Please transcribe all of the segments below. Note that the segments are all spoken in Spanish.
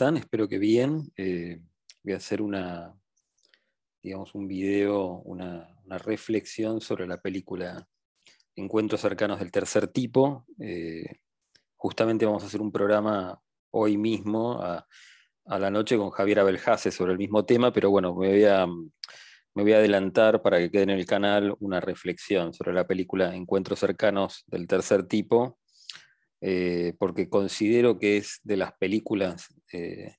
Espero que bien. Eh, voy a hacer una, digamos, un video, una, reflexión sobre la película Encuentros cercanos del tercer tipo. Eh, justamente vamos a hacer un programa hoy mismo a, la noche con Javier Abelhase sobre el mismo tema, pero bueno, me voy, a, me voy a adelantar para que quede en el canal una reflexión sobre la película Encuentros cercanos del tercer tipo eh, porque considero que es de las películas eh,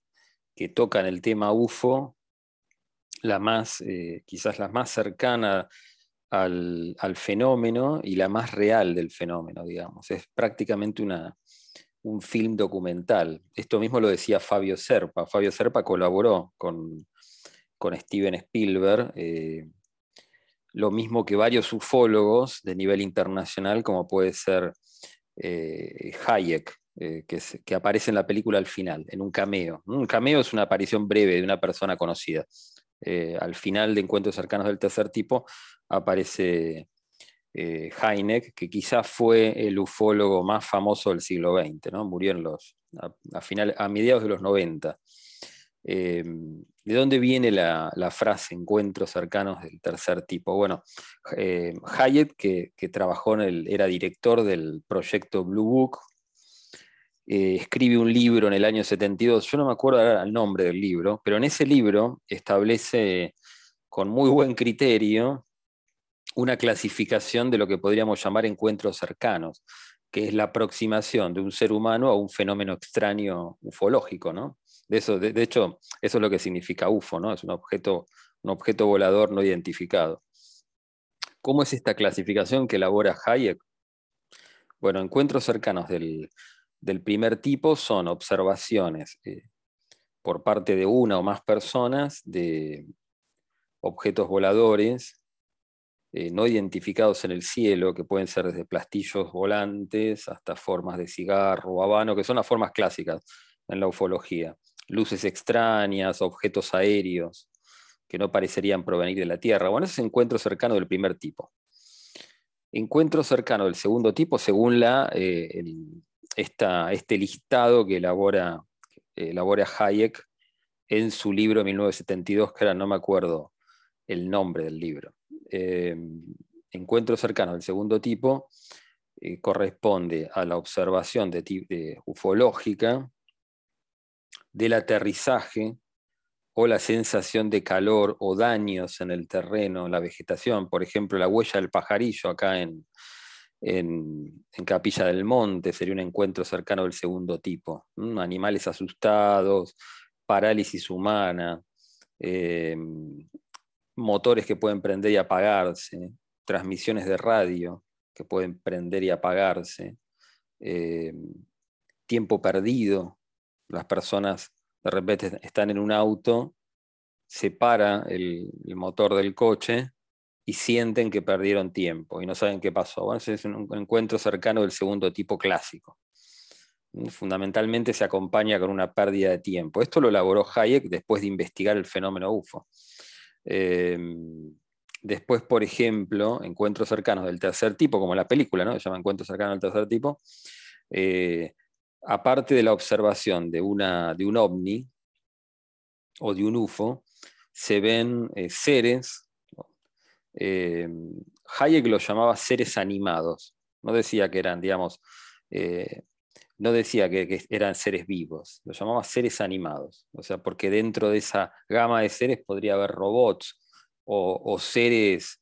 que tocan el tema UFO, la más, eh, quizás la más cercana al, fenómeno y la más real del fenómeno, digamos. Es prácticamente una, un film documental. Esto mismo lo decía Fabio Serpa. Fabio Serpa colaboró con, con Steven Spielberg lo mismo que varios ufólogos de nivel internacional, como puede ser eh, Hayek, eh, que, aparece en la película al final, en un cameo. Un cameo es una aparición breve de una persona conocida. Eh, al final de Encuentros cercanos del tercer tipo aparece Hayek, que quizás fue el ufólogo más famoso del siglo XX, ¿no? murió los, a, final, a mediados de los 90. ¿De dónde viene la, frase encuentros cercanos del tercer tipo? Bueno, eh, Hayek, que, trabajó en el, era director del proyecto Blue Book, eh, escribe un libro en el año 72, yo no me acuerdo el nombre del libro, pero en ese libro establece con muy buen criterio una clasificación de lo que podríamos llamar encuentros cercanos, que es la aproximación de un ser humano a un fenómeno extraño ufológico, ¿no? De, eso, de, hecho, eso es lo que significa UFO, ¿no? Es un objeto, un objeto volador no identificado. ¿Cómo es esta clasificación que elabora Hayek? Bueno, encuentros cercanos del, primer tipo son observaciones eh, por parte de una o más personas de objetos voladores eh, no identificados en el cielo, que pueden ser desde plastillos volantes hasta formas de cigarro o habano, que son las formas clásicas en la ufología luces extrañas, objetos aéreos que no parecerían provenir de la Tierra. Bueno, ese es encuentro cercano del primer tipo. Encuentro cercano del segundo tipo, según la, eh, este listado que elabora, elabora Hayek en su libro 1972, que ahora no me acuerdo el nombre del libro. Eh, encuentro cercano del segundo tipo eh, corresponde a la observación de, de ufológica del aterrizaje o la sensación de calor o daños en el terreno, la vegetación, por ejemplo, la huella del pajarillo acá en, en, Capilla del Monte, sería un encuentro cercano del segundo tipo. Animales asustados, parálisis humana, eh, motores que pueden prender y apagarse, transmisiones de radio que pueden prender y apagarse, eh, tiempo perdido, las personas de repente están en un auto, se para el, motor del coche y sienten que perdieron tiempo y no saben qué pasó. Bueno, es un encuentro cercano del segundo tipo clásico. Fundamentalmente se acompaña con una pérdida de tiempo. Esto lo elaboró Hayek después de investigar el fenómeno UFO. Em, después, por ejemplo, encuentros cercanos del tercer tipo, como la película, ¿no? Se llama Encuentros cercanos del tercer tipo. Eh, aparte de la observación de, una, de un ovni o de un UFO, se ven eh, seres, eh, Hayek los llamaba seres animados, no decía que eran, digamos, eh, no decía que, eran seres vivos, los llamaba seres animados, o sea, porque dentro de esa gama de seres podría haber robots o seres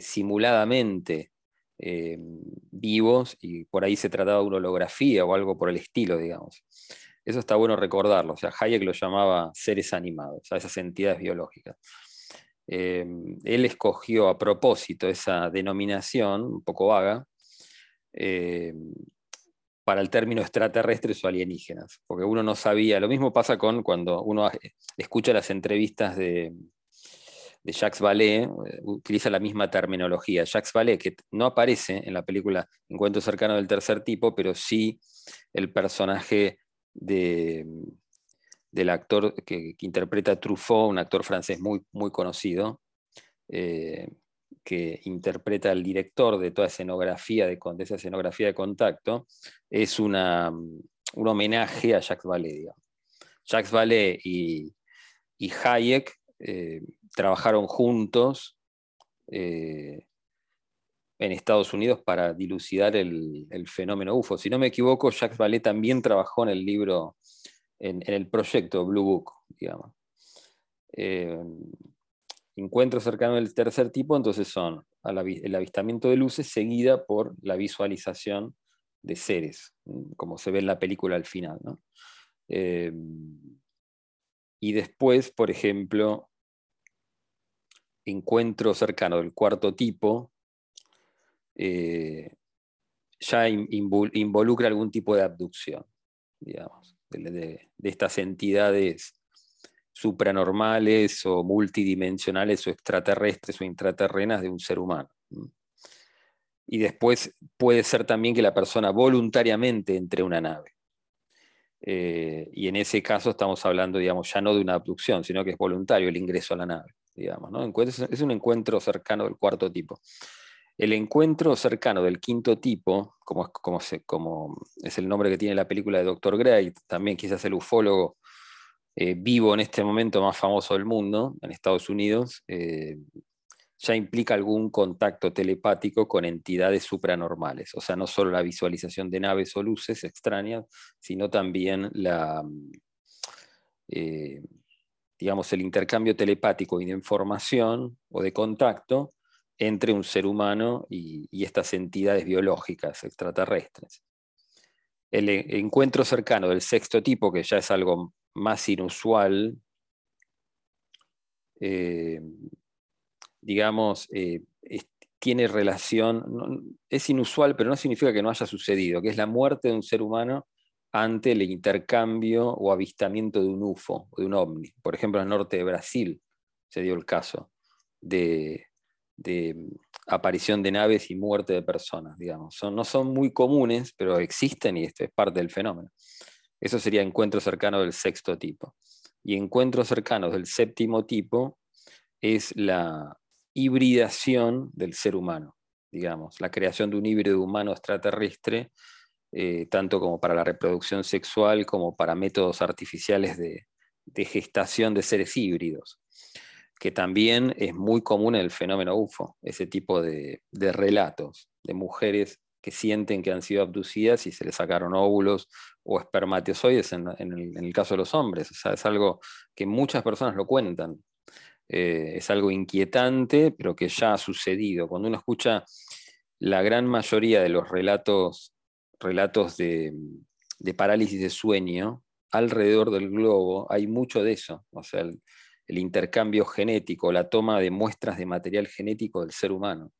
simuladamente eh, vivos y por ahí se trataba de una holografía o algo por el estilo, digamos. Eso está bueno recordarlo. O sea, Hayek lo llamaba seres animados, a esas entidades biológicas. Eh, él escogió a propósito esa denominación, un poco vaga, eh, para el término extraterrestres o alienígenas, porque uno no sabía, lo mismo pasa con cuando uno escucha las entrevistas de, Jacques Vallée eh, utiliza la misma terminología. Jacques Vallée, que no aparece en la película Encuentro cercano del tercer tipo, pero sí el personaje de, del actor que, interpreta Truffaut, un actor francés muy, muy conocido, eh, que interpreta al director de toda escenografía, de, de esa escenografía de contacto, es una, un homenaje a Jacques Vallée. Jacques Vallée y, Hayek eh, trabajaron juntos eh, en Estados Unidos para dilucidar el, fenómeno UFO. Si no me equivoco, Jacques Vallée también trabajó en el libro, en, el proyecto Blue Book, digamos. Eh, encuentros cercanos del tercer tipo, entonces son el avistamiento de luces seguida por la visualización de seres, como se ve en la película al final. Eh, y después, por ejemplo, encuentro cercano del cuarto tipo, eh, ya involucra algún tipo de abducción, digamos, de, estas entidades supranormales o multidimensionales o extraterrestres o intraterrenas de un ser humano. Y después puede ser también que la persona voluntariamente entre una nave. Eh, y en ese caso estamos hablando, digamos, ya no de una abducción, sino que es voluntario el ingreso a la nave, Es un encuentro cercano del cuarto tipo. El encuentro cercano del quinto tipo, como, como, como es el nombre que tiene la película de Dr. Gray, también quizás el ufólogo eh, vivo en este momento más famoso del mundo, en Estados Unidos, eh, ya implica algún contacto telepático con entidades supranormales. O sea, no solo la visualización de naves o luces extrañas, sino también la, eh, digamos, el intercambio telepático y de información o de contacto entre un ser humano y, estas entidades biológicas extraterrestres. El encuentro cercano del sexto tipo, que ya es algo más inusual, eh, digamos, eh, tiene relación, es inusual, pero no significa que no haya sucedido, que es la muerte de un ser humano ante el intercambio o avistamiento de un UFO o de un ovni. Por ejemplo, en el norte de Brasil se dio el caso de, aparición de naves y muerte de personas, digamos. no son muy comunes, pero existen y esto es parte del fenómeno. Eso sería encuentro cercano del sexto tipo. Y encuentro cercano del séptimo tipo es la hibridación del ser humano, digamos, la creación de un híbrido humano extraterrestre, eh, tanto como para la reproducción sexual como para métodos artificiales de, gestación de seres híbridos, que también es muy común en el fenómeno UFO, ese tipo de, relatos de mujeres que sienten que han sido abducidas y se les sacaron óvulos o espermatozoides en, el, caso de los hombres. Es algo que muchas personas lo cuentan. Eh, es algo inquietante, pero que ya ha sucedido. Cuando uno escucha la gran mayoría de los relatos, relatos de, parálisis de sueño alrededor del globo, hay mucho de eso. O sea, el intercambio genético, la toma de muestras de material genético del ser humano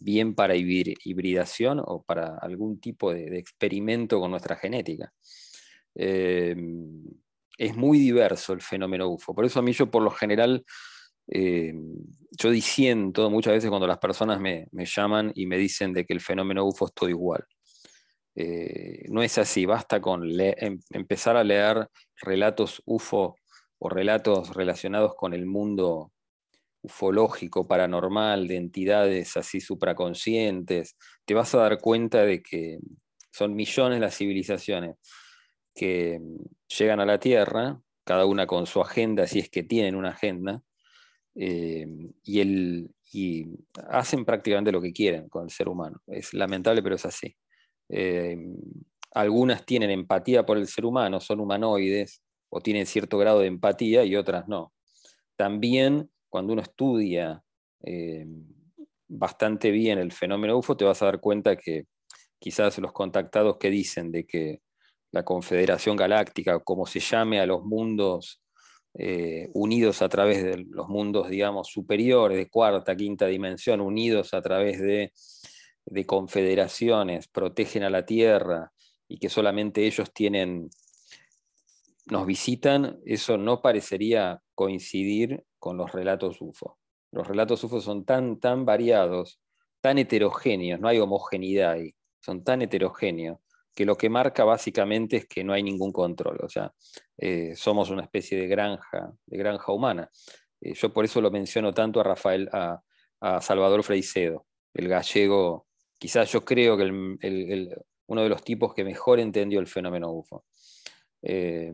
bien para hibridación o para algún tipo de, experimento con nuestra genética. Em, es muy diverso el fenómeno UFO. Por eso a mí yo por lo general, em, yo disiento muchas veces cuando las personas me, llaman y me dicen de que el fenómeno UFO es todo igual. Eh, no es así, basta con em, empezar a leer relatos UFO o relatos relacionados con el mundo ufológico, paranormal, de entidades así supraconscientes, te vas a dar cuenta de que son millones las civilizaciones que llegan a la Tierra, cada una con su agenda, si es que tienen una agenda, eh, y, y, hacen prácticamente lo que quieren con el ser humano. Es lamentable, pero es así. Eh, algunas tienen empatía por el ser humano, son humanoides o tienen cierto grado de empatía y otras no. También cuando uno estudia eh, bastante bien el fenómeno UFO, te vas a dar cuenta que quizás los contactados que dicen de que la Confederación Galáctica, como se llame a los mundos eh, unidos a través de los mundos, digamos, superiores, de cuarta, quinta dimensión, unidos a través de, de confederaciones, protegen a la Tierra y que solamente ellos tienen, nos visitan, eso no parecería coincidir con los relatos UFO. Los relatos UFO son tan, tan variados, tan heterogéneos, no hay homogeneidad ahí, son tan heterogéneos que lo que marca básicamente es que no hay ningún control, o sea, eh, somos una especie de granja, de granja humana. Eh, yo por eso lo menciono tanto a Rafael, a, Salvador Freicedo, el gallego, quizás yo creo que uno de los tipos que mejor entendió el fenómeno UFO. Eh,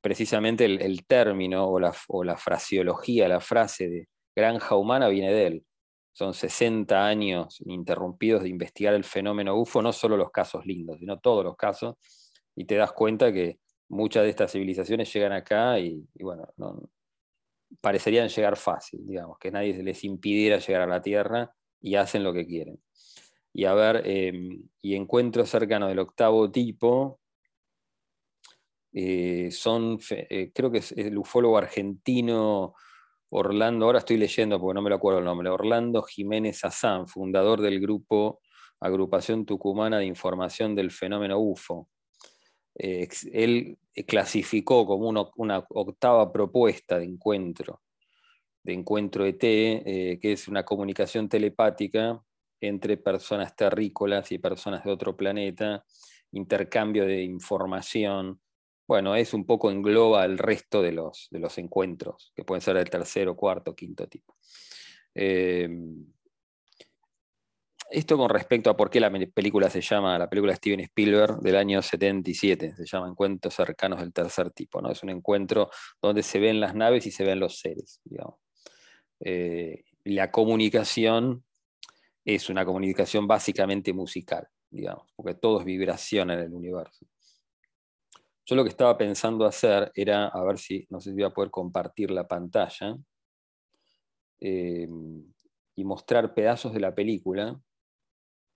precisamente el, término o la, fraseología, la frase de granja humana viene de él. Son 60 años ininterrumpidos de investigar el fenómeno UFO, no solo los casos lindos, sino todos los casos, y te das cuenta que muchas de estas civilizaciones llegan acá y, bueno, parecerían llegar fácil, digamos, que nadie les impidiera llegar a la Tierra y hacen lo que quieren. Y a ver, em, y encuentros cercanos del octavo tipo, eh, son, eh, creo que es el ufólogo argentino Orlando, ahora estoy leyendo porque no me lo acuerdo el nombre, Orlando Jiménez Azán, fundador del grupo Agrupación Tucumana de Información del Fenómeno UFO. Eh, él clasificó como una, octava propuesta de encuentro, de encuentro ET, que es una comunicación telepática entre personas terrícolas y personas de otro planeta, intercambio de información, bueno, es un poco engloba el resto de los, de los encuentros, que pueden ser del tercero, cuarto, quinto tipo. Eh, esto con respecto a por qué la película se llama, la película de Steven Spielberg del año 77, se llama Encuentros cercanos del tercer tipo, ¿no? Es un encuentro donde se ven las naves y se ven los seres, digamos. Eh, la comunicación es una comunicación básicamente musical, digamos, porque todo es vibración en el universo. Yo lo que estaba pensando hacer era, a ver si, no sé si voy a poder compartir la pantalla eh, y mostrar pedazos de la película.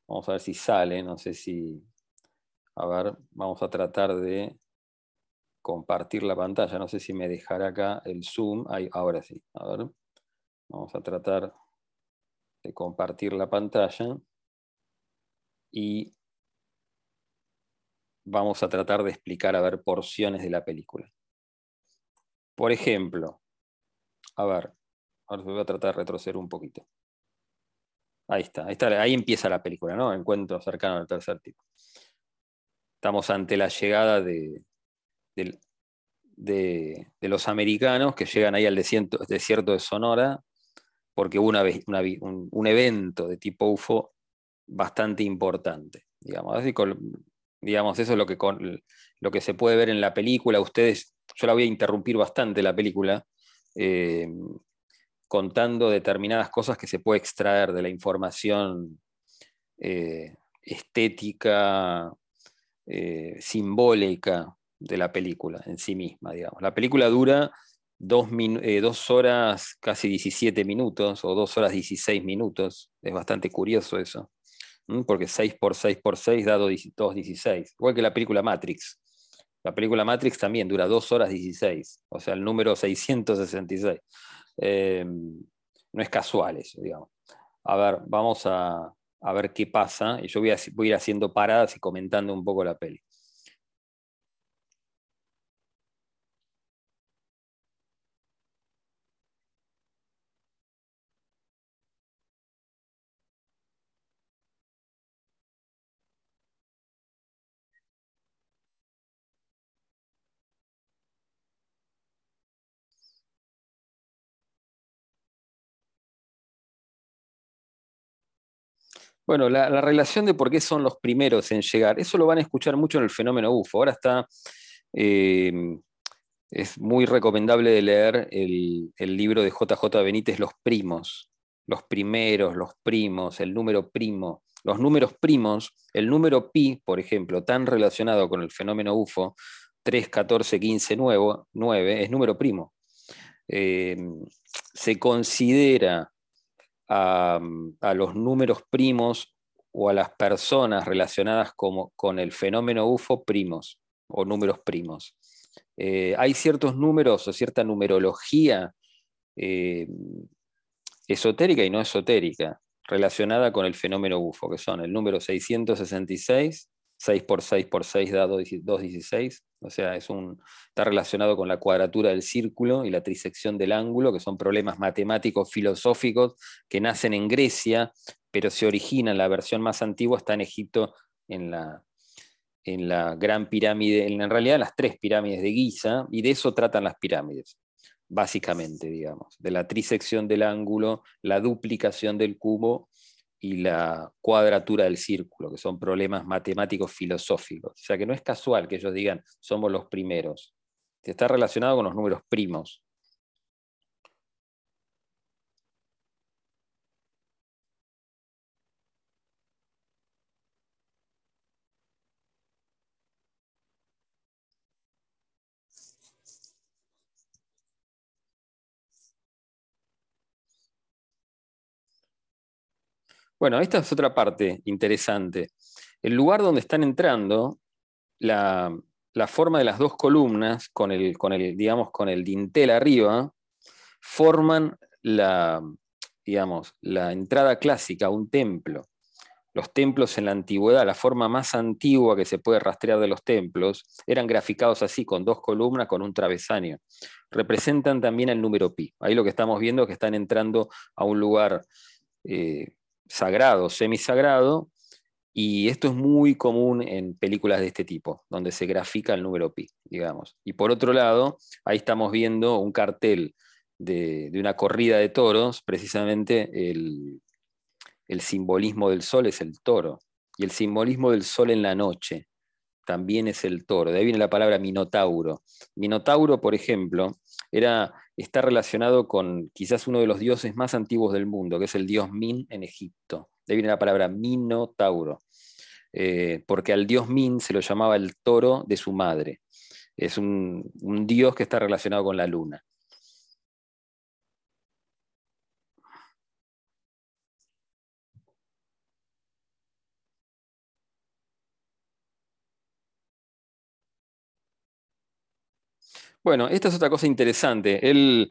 Vamos a ver si sale, no sé si, a ver, vamos a tratar de compartir la pantalla. No sé si me dejará acá el zoom. Ahora sí, a ver. Vamos a tratar de compartir la pantalla y vamos a tratar de explicar, a ver, porciones de la película. Por ejemplo, a ver, ahora voy a tratar de retroceder un poquito. Ahí está, ahí empieza la película, ¿no? Encuentro cercano al tercer tipo. Estamos ante la llegada de, de, los americanos que llegan ahí al desierto, desierto de Sonora, porque hubo una, un, un, evento de tipo UFO bastante importante. Digamos, así Digamos, eso es lo que, lo que se puede ver en la película. Ustedes, yo la voy a interrumpir bastante la película, eh, contando determinadas cosas que se puede extraer de la información eh, estética, eh, simbólica de la película en sí misma, digamos. La película dura dos, dos, horas casi 17 minutos o dos horas 16 minutos. Es bastante curioso eso porque 6 por 6 por 6 da 2.16, igual que la película Matrix. La película Matrix también dura 2 horas 16, o sea, el número 666. Eh, no es casual eso, digamos. A ver, vamos a, a ver qué pasa, y yo voy a, voy a ir haciendo paradas y comentando un poco la peli. Bueno, la, relación de por qué son los primeros en llegar, eso lo van a escuchar mucho en el fenómeno UFO. Ahora está, eh, es muy recomendable leer el, libro de JJ Benítez, Los primos, los primeros, los primos, el número primo. Los números primos, el número pi, por ejemplo, tan relacionado con el fenómeno UFO, 3, 14, 15, 9, es número primo. Eh, se considera a, los números primos o a las personas relacionadas como, con el fenómeno UFO primos o números primos. Eh, hay ciertos números o cierta numerología eh, esotérica y no esotérica relacionada con el fenómeno UFO, que son el número 666, 6 por 6 por 6 da 216, o sea, es un, está relacionado con la cuadratura del círculo y la trisección del ángulo, que son problemas matemáticos filosóficos que nacen en Grecia, pero se originan, la versión más antigua está en Egipto, en la, en la gran pirámide, en realidad las tres pirámides de Giza, y de eso tratan las pirámides, básicamente, digamos, de la trisección del ángulo, la duplicación del cubo y la cuadratura del círculo, que son problemas matemáticos filosóficos. O sea que no es casual que ellos digan somos los primeros. está relacionado con los números primos. Bueno, esta es otra parte interesante. El lugar donde están entrando, la, forma de las dos columnas, con el, con el, digamos, con el dintel arriba, forman la, digamos, la entrada clásica a un templo. Los templos en la antigüedad, la forma más antigua que se puede rastrear de los templos, eran graficados así, con dos columnas, con un travesaño. Representan también el número pi. Ahí lo que estamos viendo es que están entrando a un lugar eh, sagrado, semisagrado, y esto es muy común en películas de este tipo, donde se grafica el número pi, digamos. Y por otro lado, ahí estamos viendo un cartel de, una corrida de toros, precisamente el, el simbolismo del sol es el toro, y el simbolismo del sol en la noche también es el toro. De ahí viene la palabra minotauro. Minotauro, por ejemplo, era, está relacionado con quizás uno de los dioses más antiguos del mundo, que es el dios Min en Egipto. De ahí viene la palabra Minotauro, eh, porque al dios Min se lo llamaba el toro de su madre. Es un, un dios que está relacionado con la luna. Bueno, esta es otra cosa interesante. El,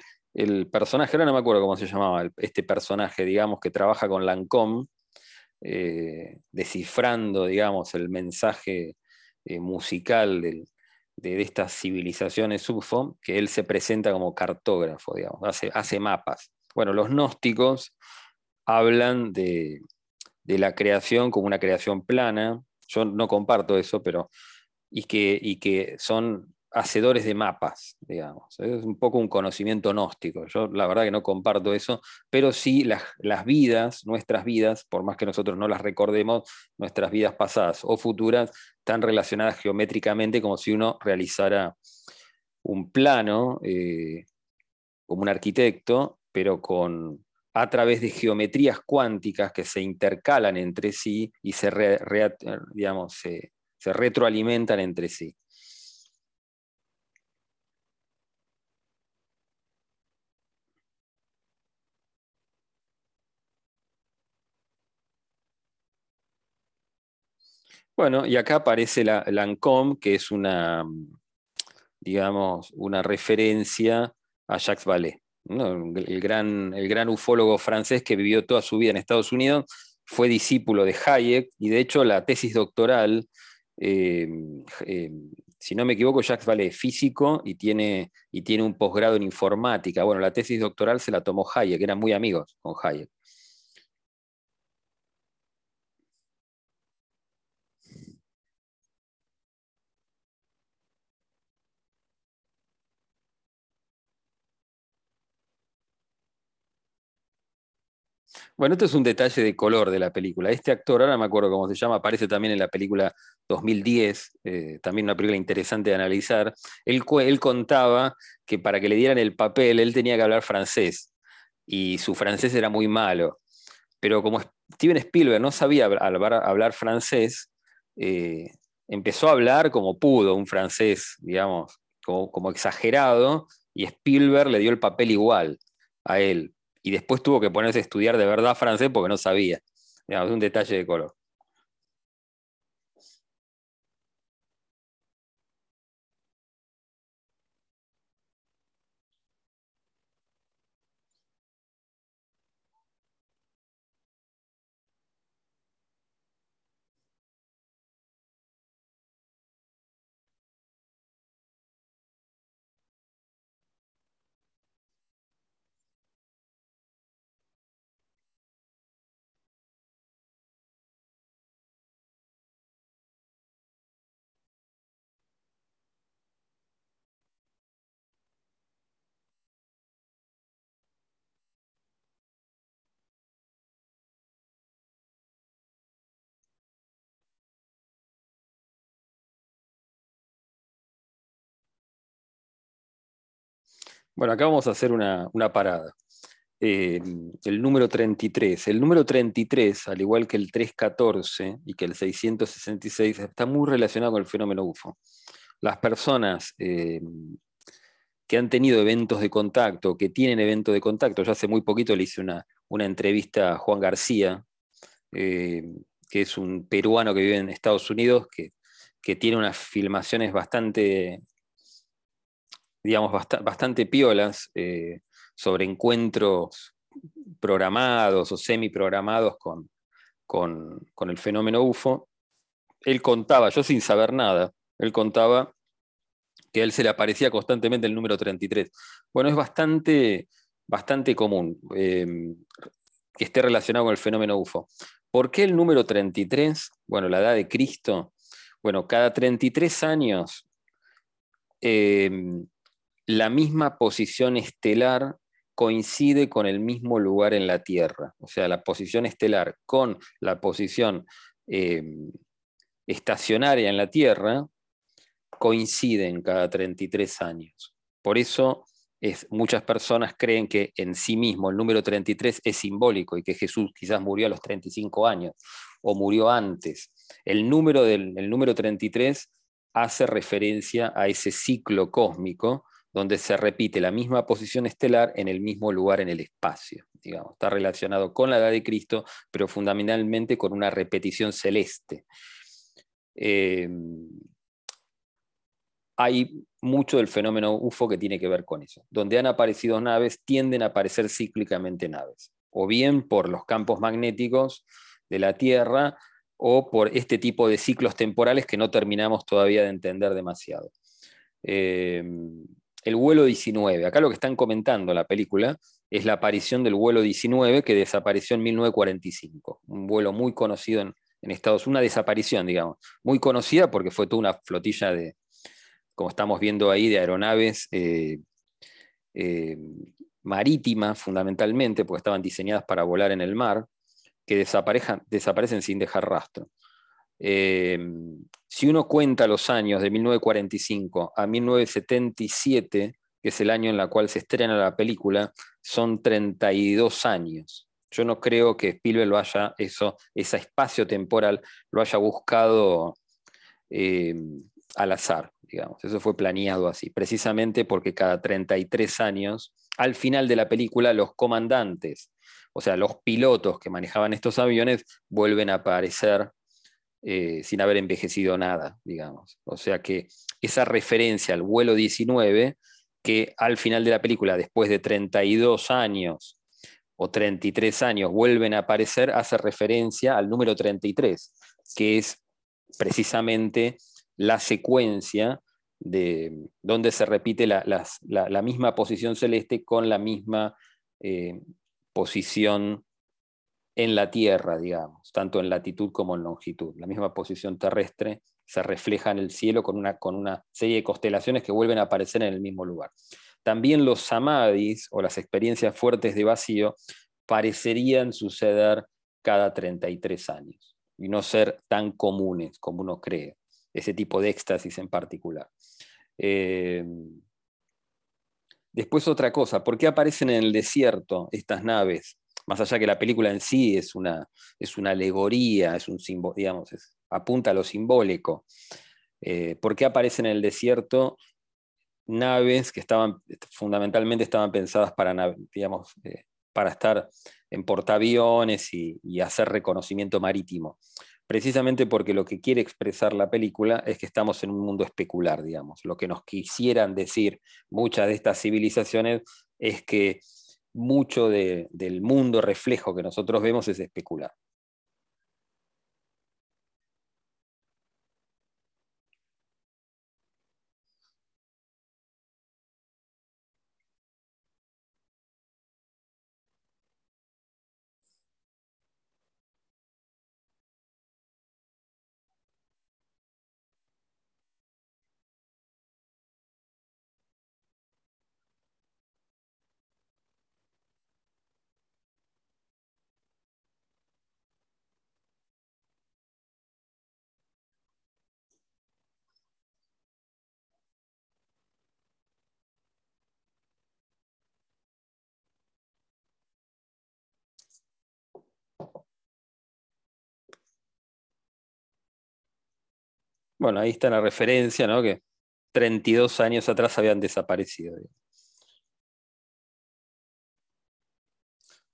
personaje, ahora no me acuerdo cómo se llamaba, este personaje, digamos, que trabaja con Lancôme, eh, descifrando, digamos, el mensaje eh, musical de, estas civilizaciones UFO, que él se presenta como cartógrafo, digamos, hace, mapas. Bueno, los gnósticos hablan de, de, la creación como una creación plana. Yo no comparto eso, pero. Y que, y que son hacedores de mapas, digamos. Es un poco un conocimiento gnóstico. Yo la verdad que no comparto eso, pero sí las, las, vidas, nuestras vidas, por más que nosotros no las recordemos, nuestras vidas pasadas o futuras, están relacionadas geométricamente como si uno realizara un plano eh, como un arquitecto, pero con a través de geometrías cuánticas que se intercalan entre sí y se, digamos, se retroalimentan entre sí. Bueno, y acá aparece la Lancôme, que es una, digamos, una referencia a Jacques Vallée, el, gran, el gran ufólogo francés que vivió toda su vida en Estados Unidos, fue discípulo de Hayek, y de hecho la tesis doctoral, eh, eh, si no me equivoco, Jacques Vallée es físico y tiene, y tiene un posgrado en informática. Bueno, la tesis doctoral se la tomó Hayek, eran muy amigos con Hayek. Bueno, esto es un detalle de color de la película. Este actor, ahora me acuerdo cómo se llama, aparece también en la película 2010, eh, también una película interesante de analizar. Él, contaba que para que le dieran el papel, él tenía que hablar francés y su francés era muy malo. Pero como Steven Spielberg no sabía hablar, francés, eh, empezó a hablar como pudo, un francés, digamos, como exagerado, y Spielberg le dio el papel igual a él y después tuvo que ponerse a estudiar de verdad francés porque no sabía. es un detalle de color. Bueno, acá vamos a hacer una, parada. Eh, el número 33. El número 33, al igual que el 314 y que el 666, está muy relacionado con el fenómeno UFO. Las personas eh, que han tenido eventos de contacto, que tienen eventos de contacto, yo hace muy poquito le hice una, entrevista a Juan García, eh, que es un peruano que vive en Estados Unidos, que, que tiene unas filmaciones bastante digamos, bastante piolas eh, sobre encuentros programados o semi-programados con, con, el fenómeno UFO. Él contaba, yo sin saber nada, él contaba que a él se le aparecía constantemente el número 33. Bueno, es bastante, bastante común em, que esté relacionado con el fenómeno UFO. ¿Por qué el número 33? Bueno, la edad de Cristo. Bueno, cada 33 años em, la misma posición estelar coincide con el mismo lugar en la Tierra. O sea, la posición estelar con la posición eh, estacionaria en la Tierra coinciden cada 33 años. Por eso muchas personas creen que en sí mismo el número 33 es simbólico y que Jesús quizás murió a los 35 años o murió antes. El número, del, el número 33 hace referencia a ese ciclo cósmico donde se repite la misma posición estelar en el mismo lugar en el espacio. Digamos. Está relacionado con la edad de Cristo, pero fundamentalmente con una repetición celeste. Em, hay mucho del fenómeno UFO que tiene que ver con eso. Donde han aparecido naves, tienden a aparecer cíclicamente naves, o bien por los campos magnéticos de la Tierra, o por este tipo de ciclos temporales que no terminamos todavía de entender demasiado. Em, el vuelo 19. Acá lo que están comentando en la película es la aparición del vuelo 19 que desapareció en 1945. Un vuelo muy conocido en, Estados Unidos, una desaparición, digamos, muy conocida porque fue toda una flotilla de, como estamos viendo ahí, de aeronaves eh, eh, marítimas fundamentalmente, porque estaban diseñadas para volar en el mar, que desaparecen sin dejar rastro. Eh, si uno cuenta los años de 1945 a 1977, que es el año en el cual se estrena la película, son 32 años. Yo no creo que Spielberg lo haya, eso, ese espacio temporal, lo haya buscado eh, al azar, digamos. Eso fue planeado así, precisamente porque cada 33 años, al final de la película, los comandantes, o sea, los pilotos que manejaban estos aviones, vuelven a aparecer eh, sin haber envejecido nada, digamos. O sea que esa referencia al vuelo 19, que al final de la película, después de 32 años o 33 años, vuelven a aparecer, hace referencia al número 33, que es precisamente la secuencia de donde se repite la, misma posición celeste con la misma eh, posición en la Tierra, digamos, tanto en latitud como en longitud. La misma posición terrestre se refleja en el cielo con una, con una serie de constelaciones que vuelven a aparecer en el mismo lugar. También los samadhis o las experiencias fuertes de vacío parecerían suceder cada 33 años y no ser tan comunes como uno cree, ese tipo de éxtasis en particular. Eh, después otra cosa, ¿por qué aparecen en el desierto estas naves más allá que la película en sí es una, es una alegoría, es un digamos, apunta a lo simbólico. Eh, ¿Por qué aparecen en el desierto naves que estaban fundamentalmente estaban pensadas para, digamos, eh, para estar en portaaviones y, y hacer reconocimiento marítimo? precisamente porque lo que quiere expresar la película es que estamos en un mundo especular, digamos. Lo que nos quisieran decir muchas de estas civilizaciones es que mucho del mundo reflejo que nosotros vemos es especular. Bueno, ahí está la referencia, ¿no? Que 32 años atrás habían desaparecido.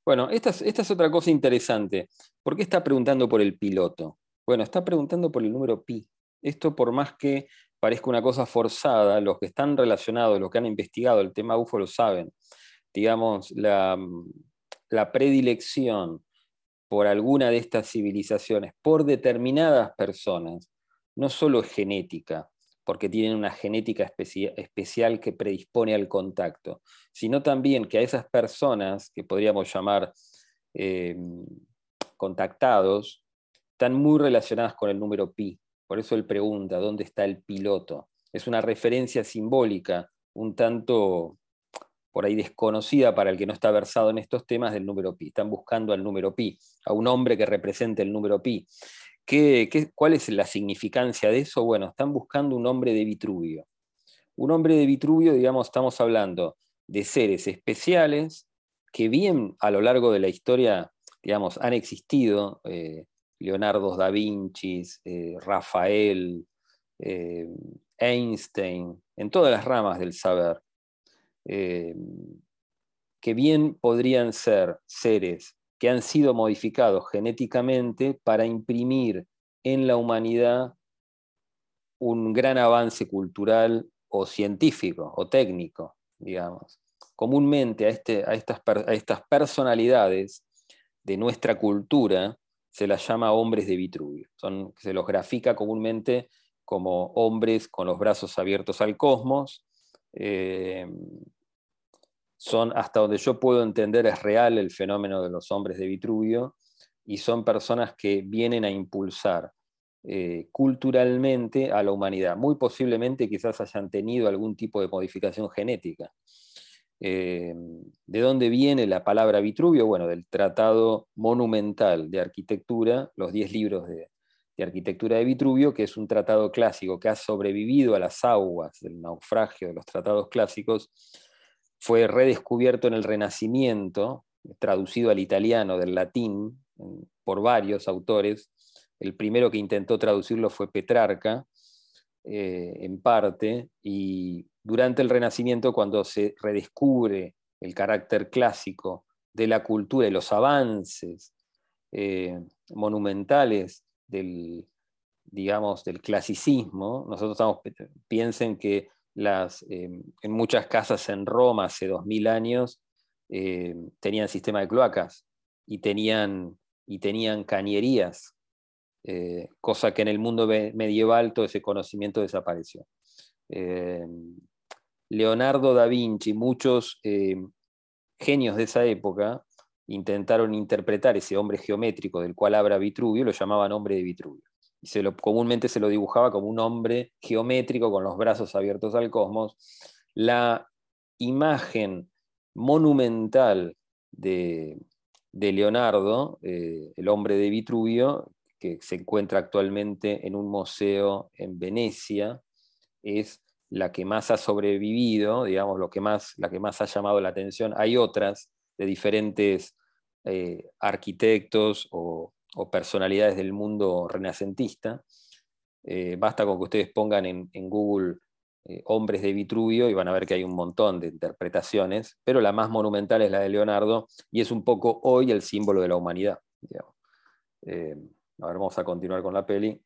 Bueno, esta es, otra cosa interesante. ¿Por qué está preguntando por el piloto? Bueno, está preguntando por el número pi. Esto por más que parezca una cosa forzada, los que están relacionados, los que han investigado el tema UFO lo saben. Digamos, la, la predilección por alguna de estas civilizaciones, por determinadas personas, no solo es genética, porque tienen una genética especial que predispone al contacto, sino también que a esas personas que podríamos llamar eh, contactados, están muy relacionadas con el número pi. Por eso él pregunta, ¿dónde está el piloto? Es una referencia simbólica, un tanto por ahí desconocida para el que no está versado en estos temas del número pi. Están buscando al número pi, a un hombre que represente el número pi cuál es la significancia de eso? Bueno, están buscando un hombre de Vitruvio. Un hombre de Vitruvio, digamos, estamos hablando de seres especiales que bien a lo largo de la historia, digamos, han existido, eh, Leonardo da Vinci, eh, Rafael, eh, Einstein, en todas las ramas del saber, que bien podrían ser seres que han sido modificados genéticamente para imprimir en la humanidad un gran avance cultural o científico o técnico, digamos. Comúnmente a, este, a, estas, a estas personalidades de nuestra cultura se las llama hombres de Vitruvio. Se los grafica comúnmente como hombres con los brazos abiertos al cosmos, eh, son, hasta donde yo puedo entender, es real el fenómeno de los hombres de Vitruvio y son personas que vienen a impulsar eh, culturalmente a la humanidad. Muy posiblemente quizás hayan tenido algún tipo de modificación genética. Eh, ¿De dónde viene la palabra Vitruvio? Bueno, del Tratado Monumental de Arquitectura, los 10 libros de, de Arquitectura de Vitruvio, que es un tratado clásico que ha sobrevivido a las aguas del naufragio de los tratados clásicos fue redescubierto en el Renacimiento, traducido al italiano del latín por varios autores. El primero que intentó traducirlo fue Petrarca, eh, en parte, y durante el Renacimiento, cuando se redescubre el carácter clásico de la cultura y los avances eh, monumentales del, digamos, del clasicismo, nosotros piensen que Em, en muchas casas en Roma hace 2000 años em, tenían sistema de cloacas y tenían, y tenían cañerías, eh, cosa que en el mundo medieval todo ese conocimiento desapareció. Em, Leonardo da Vinci, muchos genios de esa época, intentaron interpretar ese hombre geométrico del cual habla Vitruvio, lo llamaban hombre de Vitruvio comúnmente se lo dibujaba como un hombre geométrico con los brazos abiertos al cosmos. La imagen monumental de, Leonardo, eh, el hombre de Vitruvio, que se encuentra actualmente en un museo en Venecia, es la que más ha sobrevivido, digamos, lo que más, la que más ha llamado la atención. Hay otras de diferentes eh, arquitectos o o personalidades del mundo renacentista. Eh, basta con que ustedes pongan en, Google eh, hombres de Vitruvio y van a ver que hay un montón de interpretaciones, pero la más monumental es la de Leonardo y es un poco hoy el símbolo de la humanidad. Eh, a ver, vamos a continuar con la peli.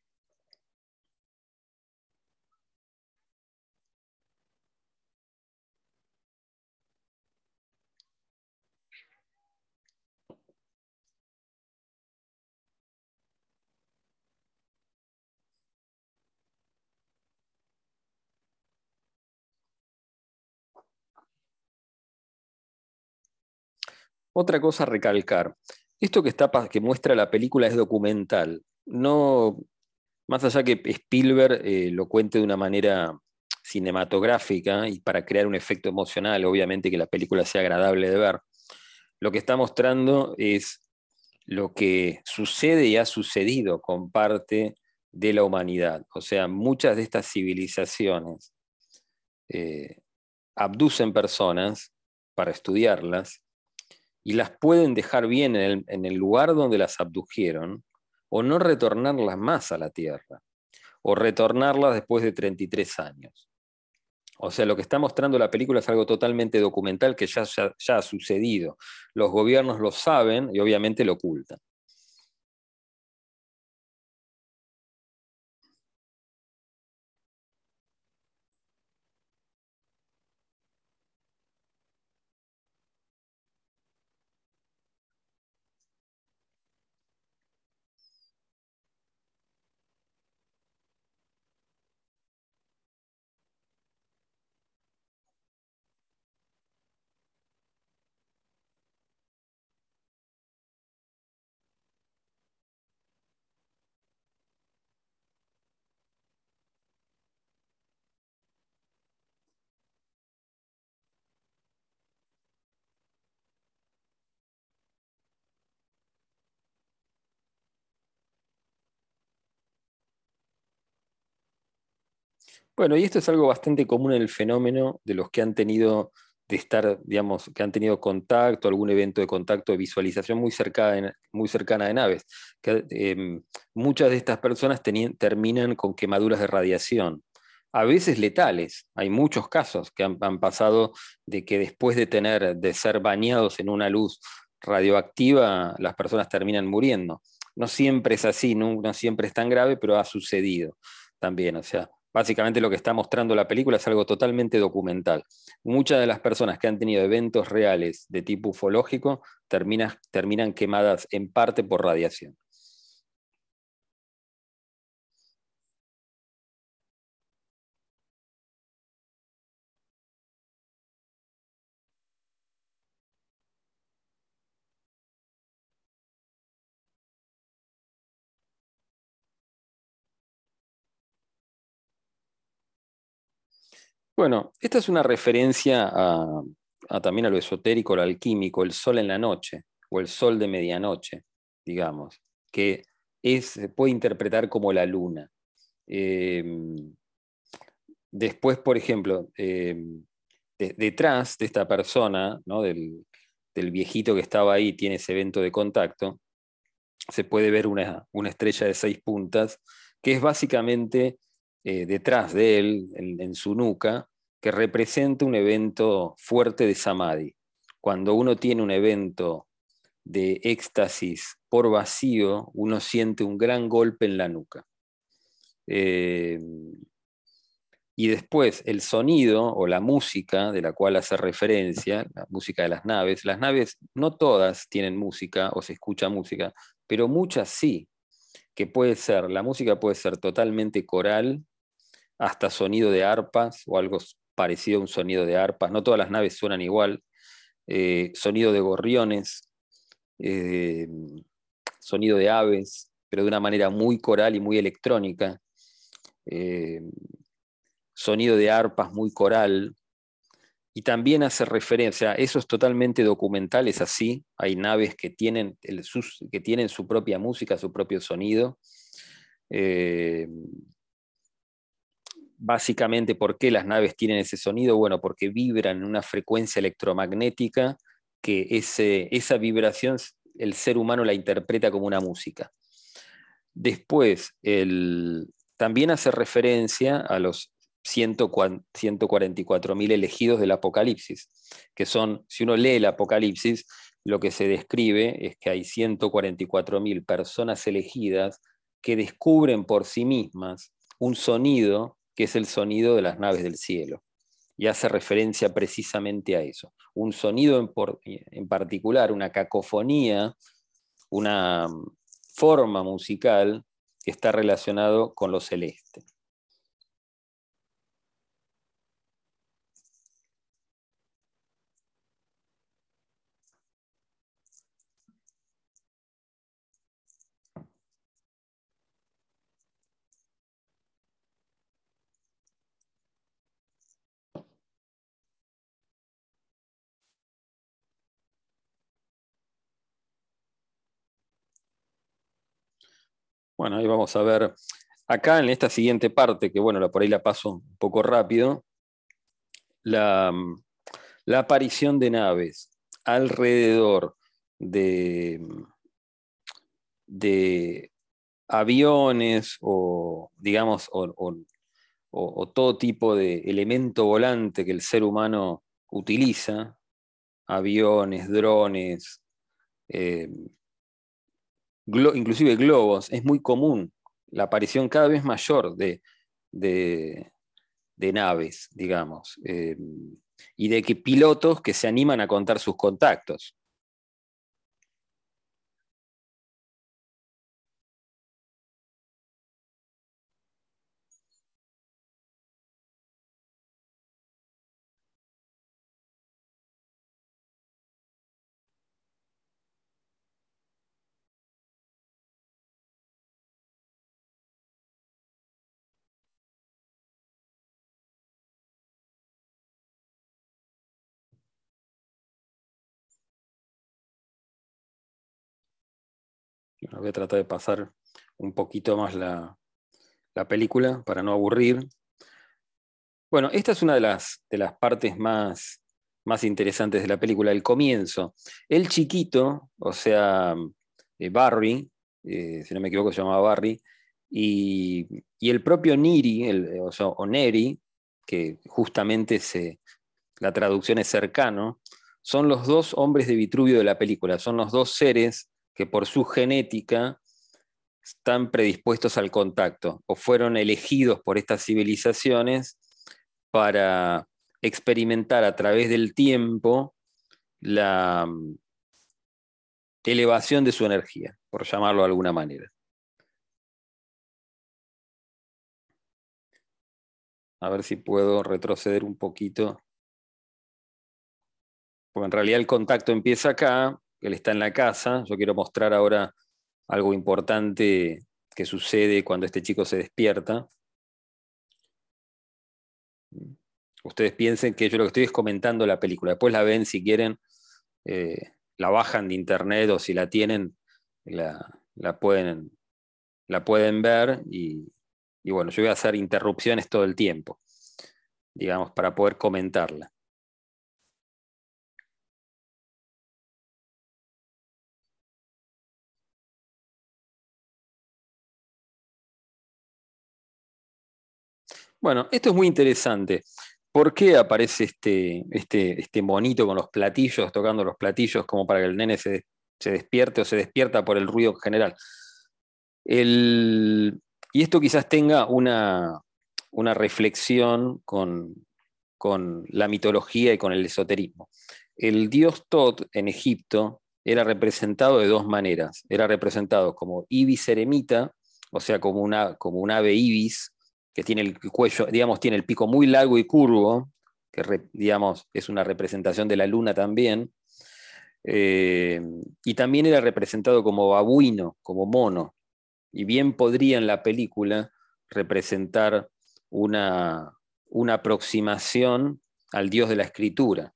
Otra cosa a recalcar, esto que, está, que muestra la película es documental, no, más allá que Spielberg eh, lo cuente de una manera cinematográfica y para crear un efecto emocional, obviamente que la película sea agradable de ver, lo que está mostrando es lo que sucede y ha sucedido con parte de la humanidad. O sea, muchas de estas civilizaciones eh, abducen personas para estudiarlas y las pueden dejar bien en el, lugar donde las abdujeron o no retornarlas más a la tierra. o retornarlas después de 33 años. O sea, lo que está mostrando la película es algo totalmente documental que ya, ya ha sucedido. Los gobiernos lo saben y obviamente lo ocultan. Bueno, y esto es algo bastante común en el fenómeno de los que han tenido de estar, digamos, que han tenido contacto, algún evento de contacto de visualización muy cercana, de naves. Que, em, muchas de estas personas terminan con quemaduras de radiación, a veces letales. Hay muchos casos que han, pasado de que después de tener, de ser bañados en una luz radioactiva, las personas terminan muriendo. No siempre es así, no, no siempre es tan grave, pero ha sucedido también. O sea, Básicamente lo que está mostrando la película es algo totalmente documental. Muchas de las personas que han tenido eventos reales de tipo ufológico terminan, quemadas en parte por radiación. Bueno, esta es una referencia a, también a lo esotérico, lo alquímico, el sol en la noche, o el sol de medianoche, digamos, que se puede interpretar como la luna. Em, después, por ejemplo, em, detrás de esta persona, del, viejito que estaba ahí, tiene ese evento de contacto, se puede ver una, una estrella de seis puntas, que es básicamente eh, detrás de él, en, su nuca, que representa un evento fuerte de samadhi. Cuando uno tiene un evento de éxtasis por vacío, uno siente un gran golpe en la nuca. Eh, y después el sonido o la música de la cual hace referencia, la música de las naves, las naves no todas tienen música o se escucha música, pero muchas sí, que puede ser, la música puede ser totalmente coral hasta sonido de arpas o algo parecido a un sonido de arpas. No todas las naves suenan igual. Eh, sonido de gorriones, eh, sonido de aves, pero de una manera muy coral y muy electrónica. Eh, sonido de arpas muy coral. Y también hace referencia, eso es totalmente documental, es así. Hay naves que tienen, que tienen su propia música, su propio sonido. Básicamente, ¿por qué las naves tienen ese sonido? Bueno, porque vibran en una frecuencia electromagnética que esa vibración el ser humano la interpreta como una música. Después, también hace referencia a los 144.000 elegidos del Apocalipsis, que son, si uno lee el Apocalipsis, lo que se describe es que hay 144.000 personas elegidas que descubren por sí mismas un sonido que es el sonido de las naves del cielo. Y hace referencia precisamente a eso. Un sonido en, particular, una cacofonía, una forma musical que está relacionado con lo celeste. Bueno, ahí vamos a ver, acá en esta siguiente parte, que bueno, por ahí la paso un poco rápido, la, aparición de naves alrededor de, aviones o, digamos, o, todo tipo de elemento volante que el ser humano utiliza, aviones, drones, eh, inclusive globos, es muy común la aparición cada vez mayor de, naves, digamos, eh, y de que pilotos que se animan a contar sus contactos. Voy a tratar de pasar un poquito más la, película para no aburrir. Bueno, esta es una de las, de las partes más, más interesantes de la película, el comienzo. El chiquito, o sea, eh, Barry, eh, si no me equivoco se llamaba Barry, y, el propio Niri, el, o, sea, Neri, que justamente se, la traducción es cercano, son los dos hombres de Vitruvio de la película, son los dos seres que por su genética están predispuestos al contacto o fueron elegidos por estas civilizaciones para experimentar a través del tiempo la mm, elevación de su energía, por llamarlo de alguna manera. A ver si puedo retroceder un poquito. Porque en realidad el contacto empieza acá él está en la casa. Yo quiero mostrar ahora algo importante que sucede cuando este chico se despierta. Ustedes piensen que yo lo que estoy es comentando la película. Después la ven si quieren, eh, la bajan de internet o si la tienen, la, pueden, la pueden ver y, y bueno, yo voy a hacer interrupciones todo el tiempo, digamos, para poder comentarla. Bueno, esto es muy interesante. ¿Por qué aparece este, este, este monito con los platillos, tocando los platillos, como para que el nene se, despierte o se despierta por el ruido general? y esto quizás tenga una, reflexión con, con, la mitología y con el esoterismo. El dios Tot en Egipto era representado de dos maneras. Era representado como ibis eremita, o sea, como, una, como un ave ibis, que tiene el cuello, digamos, tiene el pico muy largo y curvo, que digamos, es una representación de la luna también, eh, y también era representado como babuino, como mono, y bien podría en la película representar una, una aproximación al dios de la escritura.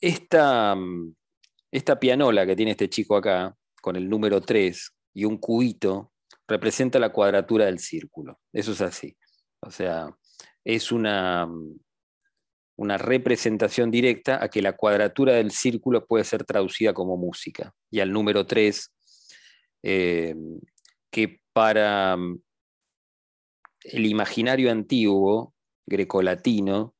esta, esta pianola que tiene este chico acá, con el número 3 y un cubito representa la cuadratura del círculo. Eso es así. O sea, es una, una representación directa a que la cuadratura del círculo puede ser traducida como música. Y al número 3, eh, que para el imaginario antiguo, grecolatino,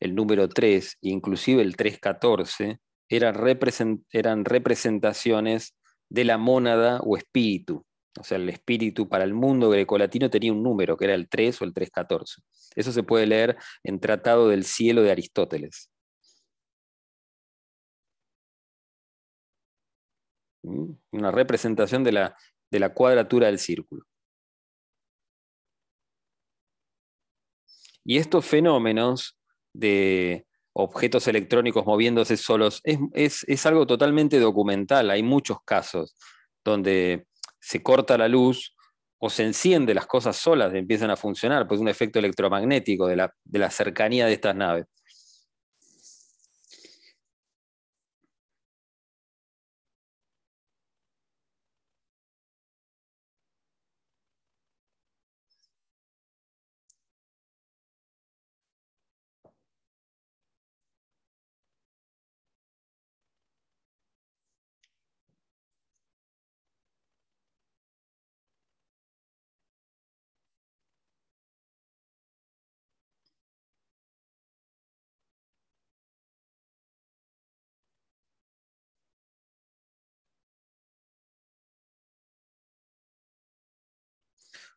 el número 3, inclusive el 314, eran, eran representaciones de la mónada o espíritu, o sea, el espíritu para el mundo grecolatino tenía un número, que era el 3 o el 314. Eso se puede leer en Tratado del Cielo de Aristóteles. ¿Mm? Una representación de la, de la cuadratura del círculo. Y estos fenómenos de objetos electrónicos moviéndose solos es, es algo totalmente documental. Hay muchos casos donde se corta la luz o se enciende las cosas solas, empiezan a funcionar, pues un efecto electromagnético de la, de la cercanía de estas naves.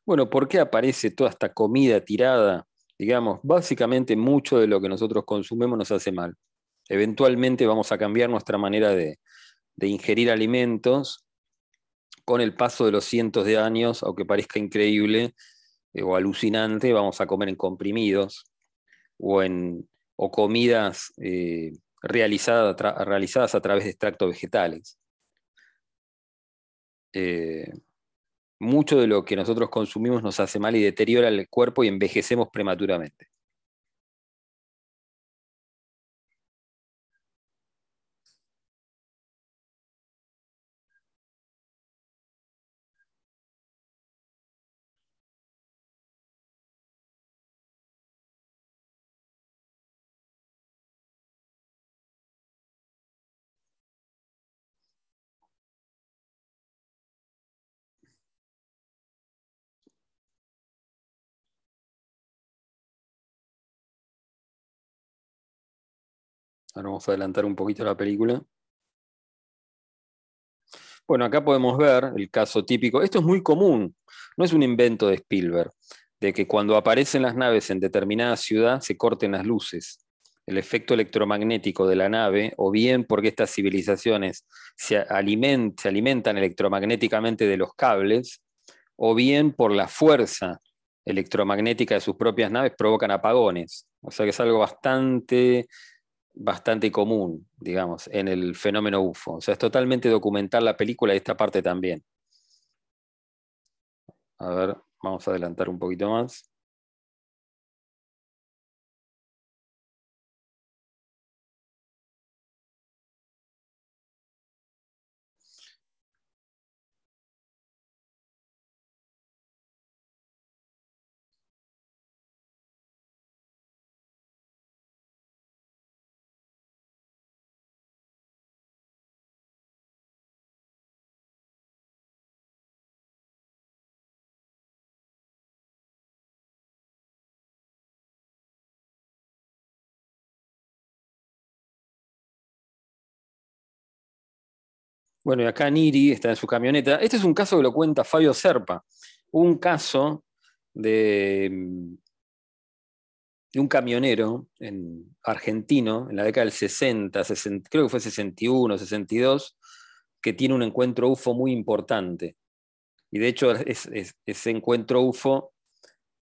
Bueno, ¿por qué aparece toda esta comida tirada? Digamos, básicamente mucho de lo que nosotros consumimos nos hace mal. Eventualmente vamos a cambiar nuestra manera de, ingerir alimentos con el paso de los cientos de años, aunque parezca increíble eh, o alucinante, vamos a comer en comprimidos o en comidas eh, realizadas a través de extractos vegetales. Eh, mucho de lo que nosotros consumimos nos hace mal y deteriora el cuerpo y envejecemos prematuramente. Ahora vamos a adelantar un poquito la película. Bueno, acá podemos ver el caso típico. Esto es muy común, no es un invento de Spielberg, de que cuando aparecen las naves en determinada ciudad se corten las luces. El efecto electromagnético de la nave, o bien porque estas civilizaciones se, alimentan electromagnéticamente de los cables, o bien por la fuerza electromagnética de sus propias naves provocan apagones. O sea que es algo bastante bastante común, digamos, en el fenómeno UFO. O sea, es totalmente documental la película y esta parte también. A ver, vamos a adelantar un poquito más. Bueno, y acá Niri está en su camioneta. Este es un caso que lo cuenta Fabio Serpa. Un caso de, un camionero en, argentino en la década del 60, creo que fue 61, 62, que tiene un encuentro UFO muy importante. Y de hecho, ese encuentro UFO,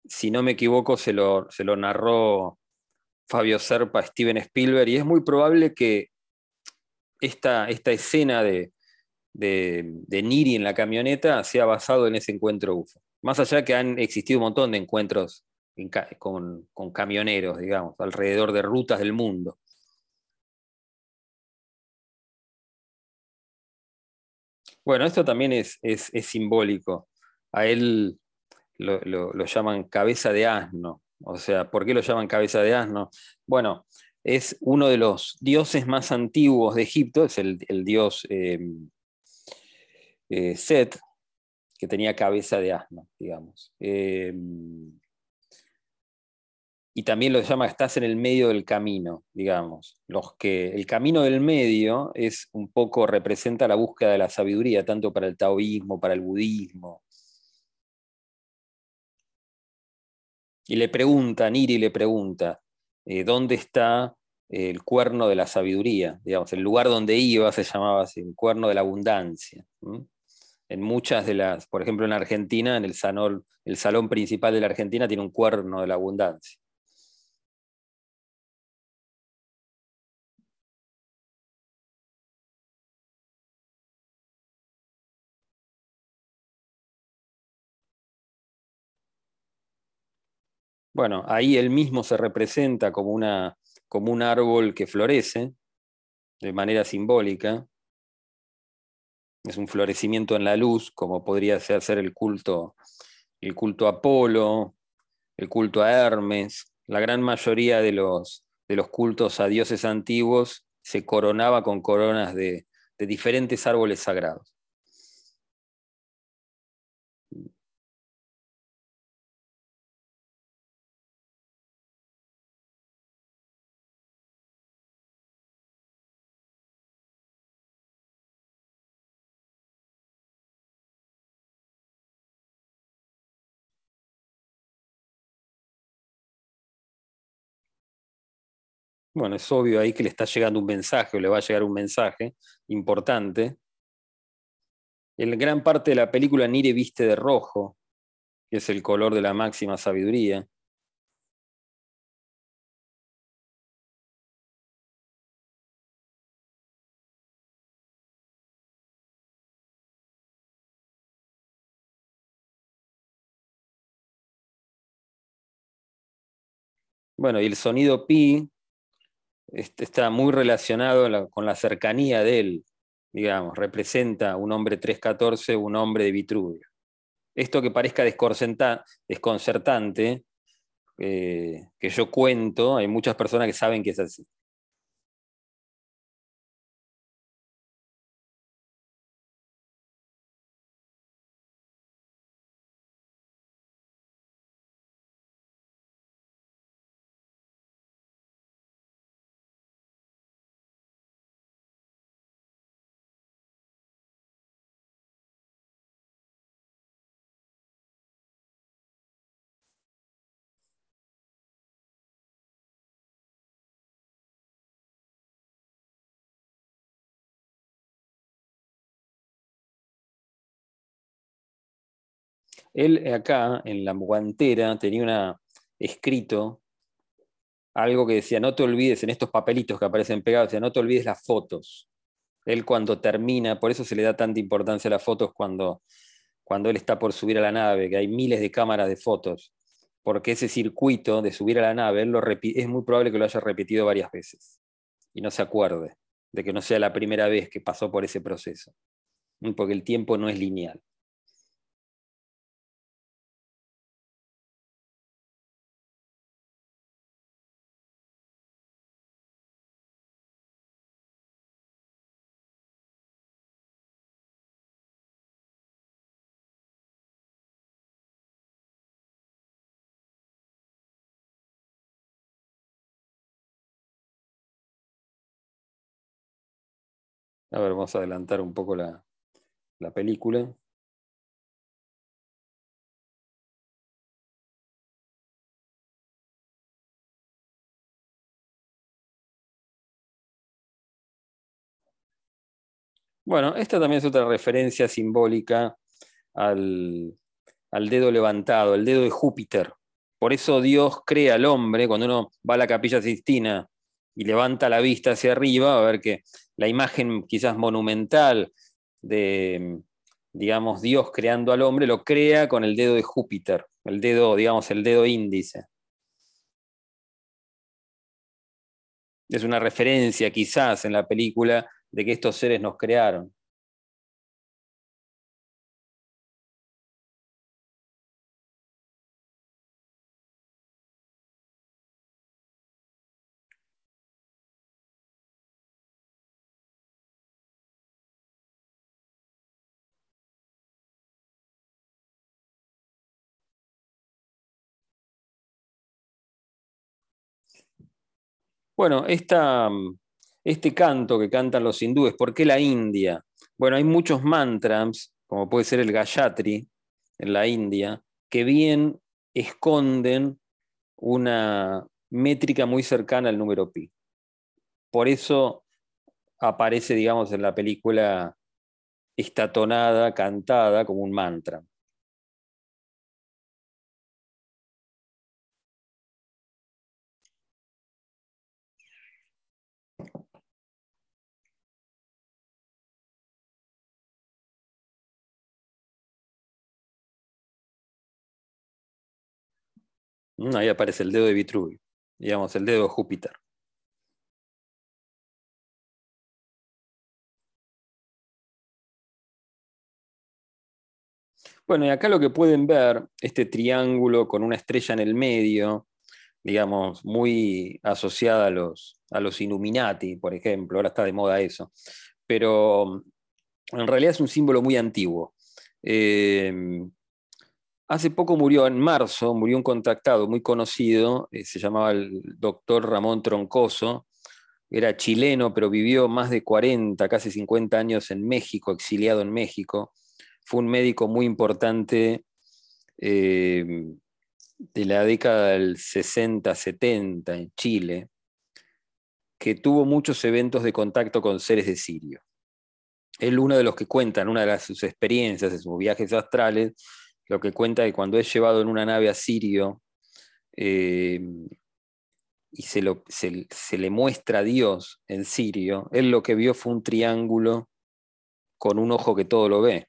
si no me equivoco, se lo, se lo narró Fabio Serpa a Steven Spielberg, y es muy probable que esta, esta escena de, de, Niri en la camioneta se ha basado en ese encuentro UFO. Más allá que han existido un montón de encuentros con, camioneros, digamos, alrededor de rutas del mundo. Bueno, esto también es, simbólico. A él lo, lo, llaman cabeza de asno. O sea, ¿por qué lo llaman cabeza de asno? Bueno, es uno de los dioses más antiguos de Egipto, es el, dios eh, eh, Set, que tenía cabeza de asno, digamos. Eh, y también lo llama estás en el medio del camino, digamos. Los que, el camino del medio es un poco, representa la búsqueda de la sabiduría, tanto para el taoísmo, para el budismo. Y le pregunta, Niri le pregunta, eh, ¿dónde está el cuerno de la sabiduría? Digamos, el lugar donde iba se llamaba así, el cuerno de la abundancia en muchas de las, por ejemplo en Argentina, en el salón, el salón principal de la Argentina tiene un cuerno de la abundancia. Bueno, ahí él mismo se representa como, una, como un árbol que florece de manera simbólica, es un florecimiento en la luz, como podría ser el culto, el culto a Apolo, el culto a Hermes. La gran mayoría de los, de los cultos a dioses antiguos se coronaba con coronas de, de diferentes árboles sagrados. Bueno, es obvio ahí que le está llegando un mensaje o le va a llegar un mensaje importante. En gran parte de la película Nire viste de rojo, que es el color de la máxima sabiduría. Bueno, y el sonido pi está muy relacionado con la cercanía de él, digamos, representa un hombre 314, un hombre de Vitruvio. Esto que parezca desconcertante, eh, que yo cuento, hay muchas personas que saben que es así. Él eh, acá, en la guantera, tenía una, escrito algo que decía, no te olvides, en estos papelitos que aparecen pegados, decía, no te olvides las fotos. Él cuando termina, por eso se le da tanta importancia a las fotos cuando, cuando él está por subir a la nave, que hay miles de cámaras de fotos, porque ese circuito de subir a la nave, lo es muy probable que lo haya repetido varias veces y no se acuerde de que no sea la primera vez que pasó por ese proceso, porque el tiempo no es lineal. A ver, vamos a adelantar un poco la, la película. Bueno, esta también es otra referencia simbólica al, al, dedo levantado, el dedo de Júpiter. Por eso Dios crea al hombre, cuando uno va a la capilla Sistina y levanta la vista hacia arriba, a ver que la imagen quizás monumental de, digamos, Dios creando al hombre, lo crea con el dedo de Júpiter, el dedo, digamos, el dedo índice. Es una referencia quizás en la película de que estos seres nos crearon. Bueno, este canto que cantan los hindúes, ¿por qué la India? Bueno, hay muchos mantras, como puede ser el Gayatri en la India, que bien esconden una métrica muy cercana al número pi. Por eso aparece, digamos, en la película estatonada, cantada como un mantra. Ahí aparece el dedo de Vitruvio, digamos, el dedo de Júpiter. Bueno, y acá lo que pueden ver, este triángulo con una estrella en el medio, digamos, muy asociada a los, a los Illuminati, por ejemplo, ahora está de moda eso, pero en realidad es un símbolo muy antiguo. Eh, Hace poco murió, en marzo, murió un contactado muy conocido, eh, se llamaba el doctor Ramón Troncoso, era chileno, pero vivió más de 40, casi 50 años en México, exiliado en México. Fue un médico muy importante eh, de la década del 60-70 en Chile. que tuvo muchos eventos de contacto con seres de Sirio. Él, uno de los que cuenta en una de sus experiencias, de sus viajes astrales, lo que cuenta es que cuando es llevado en una nave a Sirio eh, y se, se, le muestra a Dios en Sirio, él lo que vio fue un triángulo con un ojo que todo lo ve.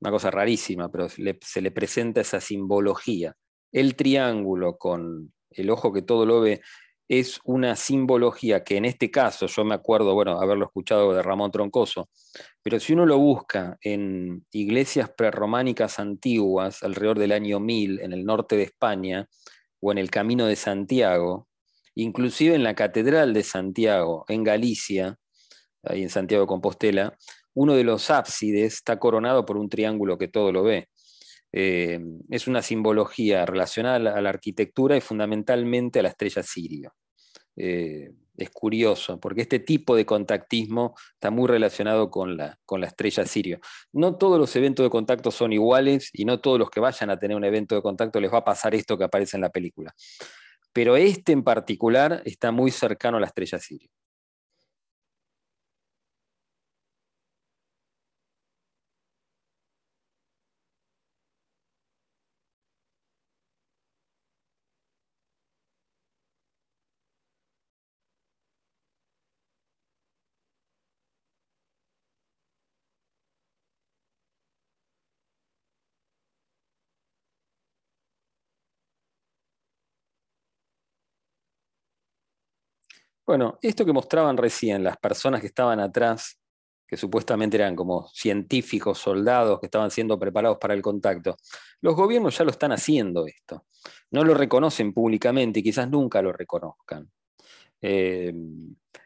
Una cosa rarísima, pero se le presenta esa simbología. El triángulo con el ojo que todo lo ve es una simbología que en este caso, yo me acuerdo, bueno, haberlo escuchado de Ramón Troncoso, pero si uno lo busca en iglesias prerrománicas antiguas, alrededor del año 1000, en el norte de España, o en el Camino de Santiago, inclusive en la Catedral de Santiago, en Galicia, ahí en Santiago de Compostela, uno de los ábsides está coronado por un triángulo que todo lo ve. Eh, es una simbología relacionada a la, arquitectura y fundamentalmente a la estrella Sirio. Eh, es curioso, porque este tipo de contactismo está muy relacionado con la, con la estrella Sirio. No todos los eventos de contacto son iguales y no todos los que vayan a tener un evento de contacto les va a pasar esto que aparece en la película. Pero este en particular está muy cercano a la estrella Sirio. Bueno, esto que mostraban recién las personas que estaban atrás, que supuestamente eran como científicos, soldados que estaban siendo preparados para el contacto, los gobiernos ya lo están haciendo esto. No lo reconocen públicamente y quizás nunca lo reconozcan. Eh,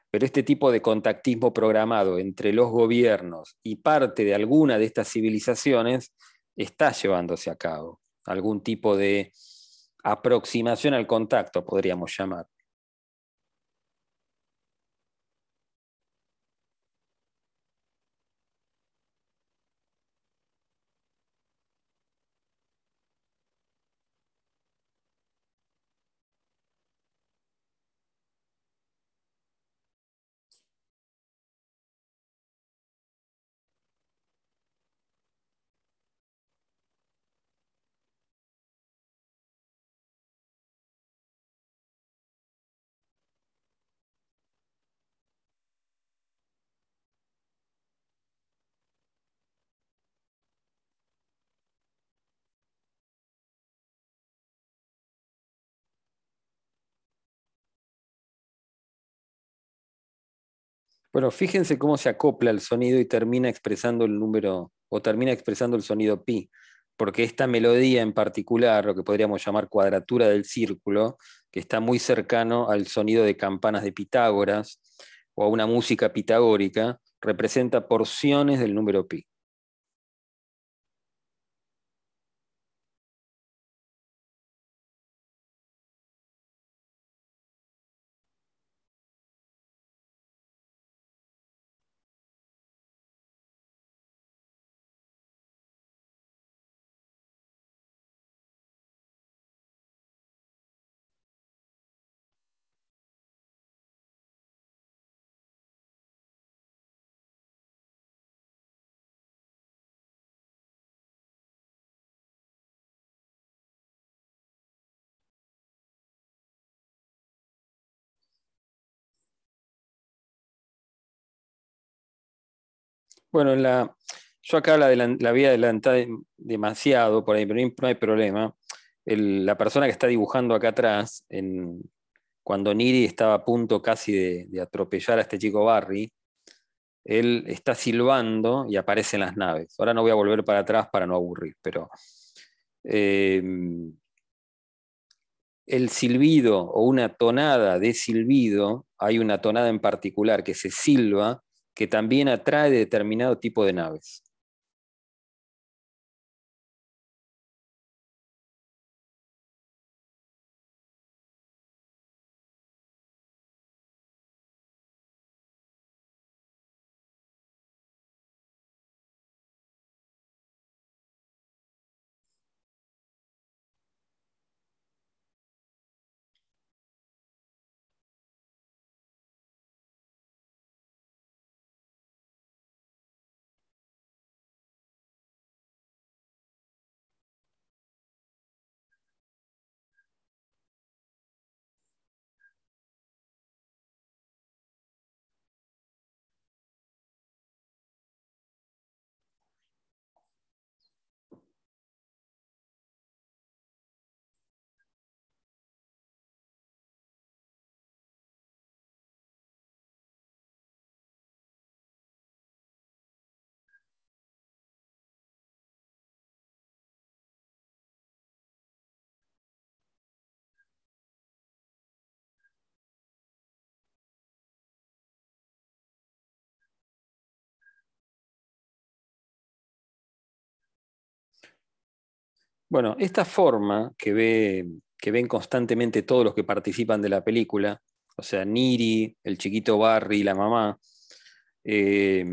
pero este tipo de contactismo programado entre los gobiernos y parte de alguna de estas civilizaciones está llevándose a cabo. Algún tipo de aproximación al contacto, podríamos llamar. Bueno, fíjense cómo se acopla el sonido y termina expresando el número, o termina expresando el sonido pi, porque esta melodía en particular, lo que podríamos llamar cuadratura del círculo, que está muy cercano al sonido de campanas de Pitágoras o a una música pitagórica, representa porciones del número pi. Bueno, la, yo acá la, la voy a adelantar demasiado por ahí, pero no hay problema. la persona que está dibujando acá atrás, cuando Niri estaba a punto casi de, atropellar a este chico Barry, él está silbando y aparecen las naves. Ahora no voy a volver para atrás para no aburrir, pero eh, el silbido o una tonada de silbido, hay una tonada en particular que se silba que también atrae determinado tipo de naves. Bueno, esta forma que, ve, que ven constantemente todos los que participan de la película, o sea, Niri, el chiquito Barry, la mamá, eh,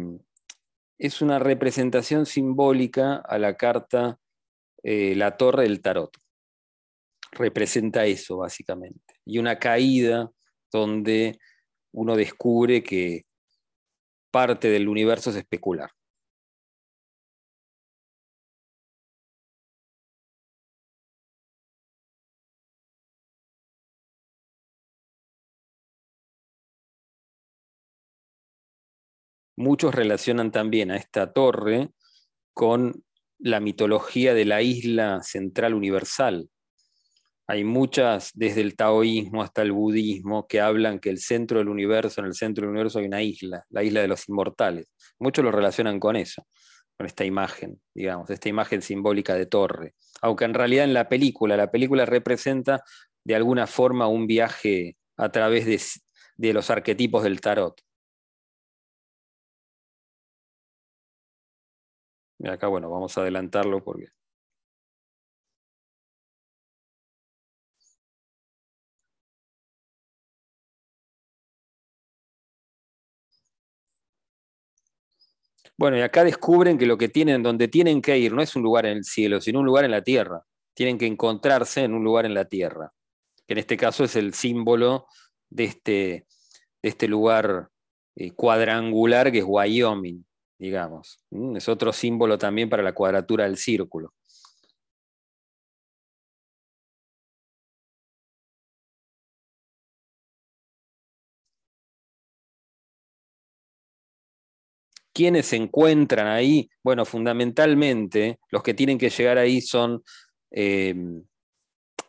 es una representación simbólica a la carta eh, La Torre del Tarot. Representa eso, básicamente. Y una caída donde uno descubre que parte del universo es especular. Muchos relacionan también a esta torre con la mitología de la isla central universal. Hay muchas, desde el taoísmo hasta el budismo, que hablan que el centro del universo, en el centro del universo hay una isla, la isla de los inmortales. Muchos lo relacionan con eso, con esta imagen, digamos, esta imagen simbólica de torre. Aunque en realidad en la película, la película representa de alguna forma un viaje a través de, de los arquetipos del tarot. Y acá, bueno, vamos a adelantarlo porque... Bueno, y acá descubren que lo que tienen, donde tienen que ir, no es un lugar en el cielo, sino un lugar en la tierra. Tienen que encontrarse en un lugar en la tierra, que en este caso es el símbolo de este, de este lugar eh, cuadrangular que es Wyoming digamos. Es otro símbolo también para la cuadratura del círculo. ¿Quiénes se encuentran ahí? Bueno, fundamentalmente los que tienen que llegar ahí son eh,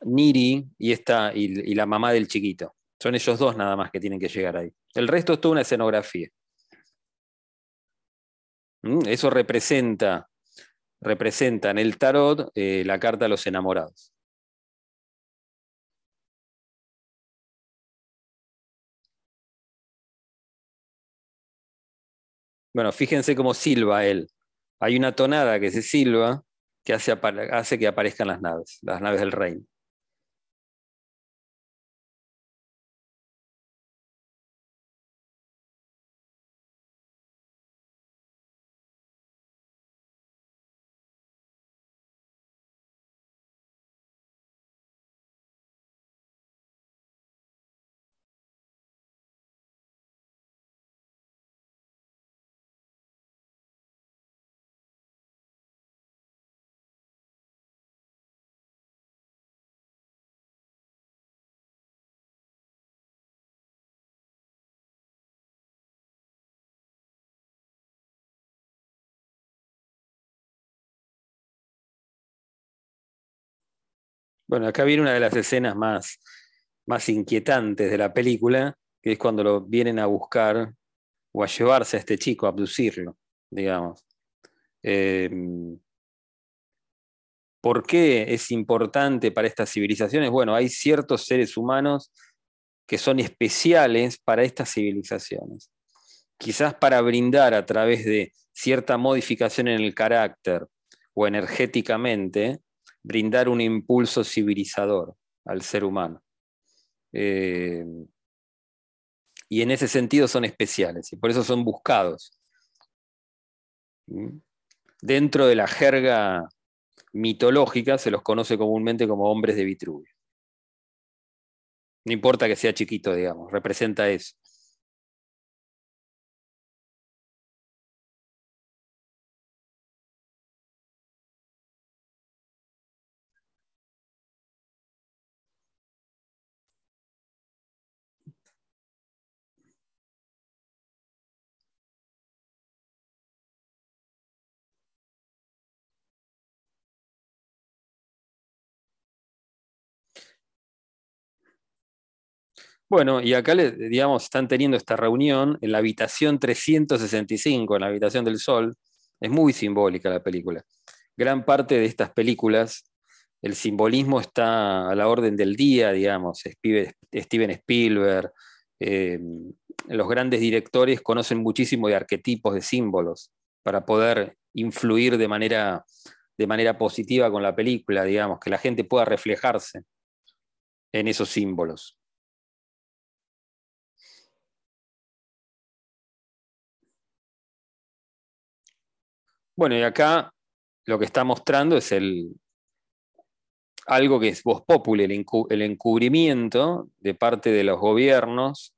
Niri y, esta, y la mamá del chiquito. Son ellos dos nada más que tienen que llegar ahí. El resto es toda una escenografía. ¿Mm? Eso representa, representa en el tarot eh, la carta de los enamorados. Bueno, fíjense cómo silba él. Hay una tonada que se silba que hace, hace que aparezcan las naves, las naves del reino. Bueno, acá viene una de las escenas más, más inquietantes de la película, que es cuando lo vienen a buscar o a llevarse a este chico, a abducirlo, digamos. Em, ¿Por qué es importante para estas civilizaciones? Bueno, hay ciertos seres humanos que son especiales para estas civilizaciones. Quizás para brindar a través de cierta modificación en el carácter o energéticamente brindar un impulso civilizador al ser humano. Eh, y en ese sentido son especiales y por eso son buscados. Dentro de la jerga mitológica se los conoce comúnmente como hombres de Vitruvio. No importa que sea chiquito, digamos, representa eso. Bueno, y acá, digamos, están teniendo esta reunión en la habitación 365, en la habitación del Sol. Es muy simbólica la película. Gran parte de estas películas, el simbolismo está a la orden del día, digamos. Steven Spielberg, eh, los grandes directores conocen muchísimo de arquetipos, de símbolos, para poder influir de manera, de manera positiva con la película, digamos, que la gente pueda reflejarse en esos símbolos. Bueno, y acá lo que está mostrando es el, algo que es voz populi, el, encubrimiento de parte de los gobiernos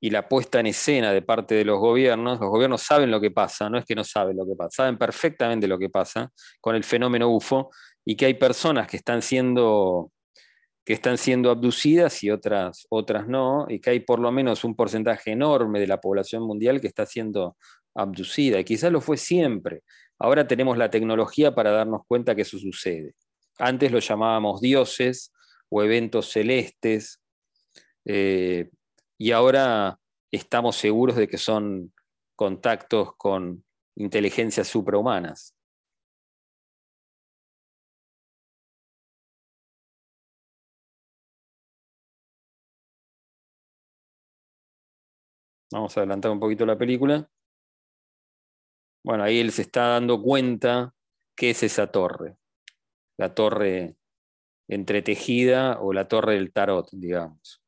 y la puesta en escena de parte de los gobiernos. Los gobiernos saben lo que pasa, no es que no saben lo que pasa, saben perfectamente lo que pasa con el fenómeno UFO y que hay personas que están siendo que están siendo abducidas y otras, otras no, y que hay por lo menos un porcentaje enorme de la población mundial que está siendo abducida, y quizás lo fue siempre. Ahora tenemos la tecnología para darnos cuenta que eso sucede. Antes lo llamábamos dioses o eventos celestes, eh, y ahora estamos seguros de que son contactos con inteligencias suprahumanas. Vamos a adelantar un poquito la película. Bueno, ahí él se está dando cuenta qué es esa torre. La torre entretejida o la torre del tarot, digamos.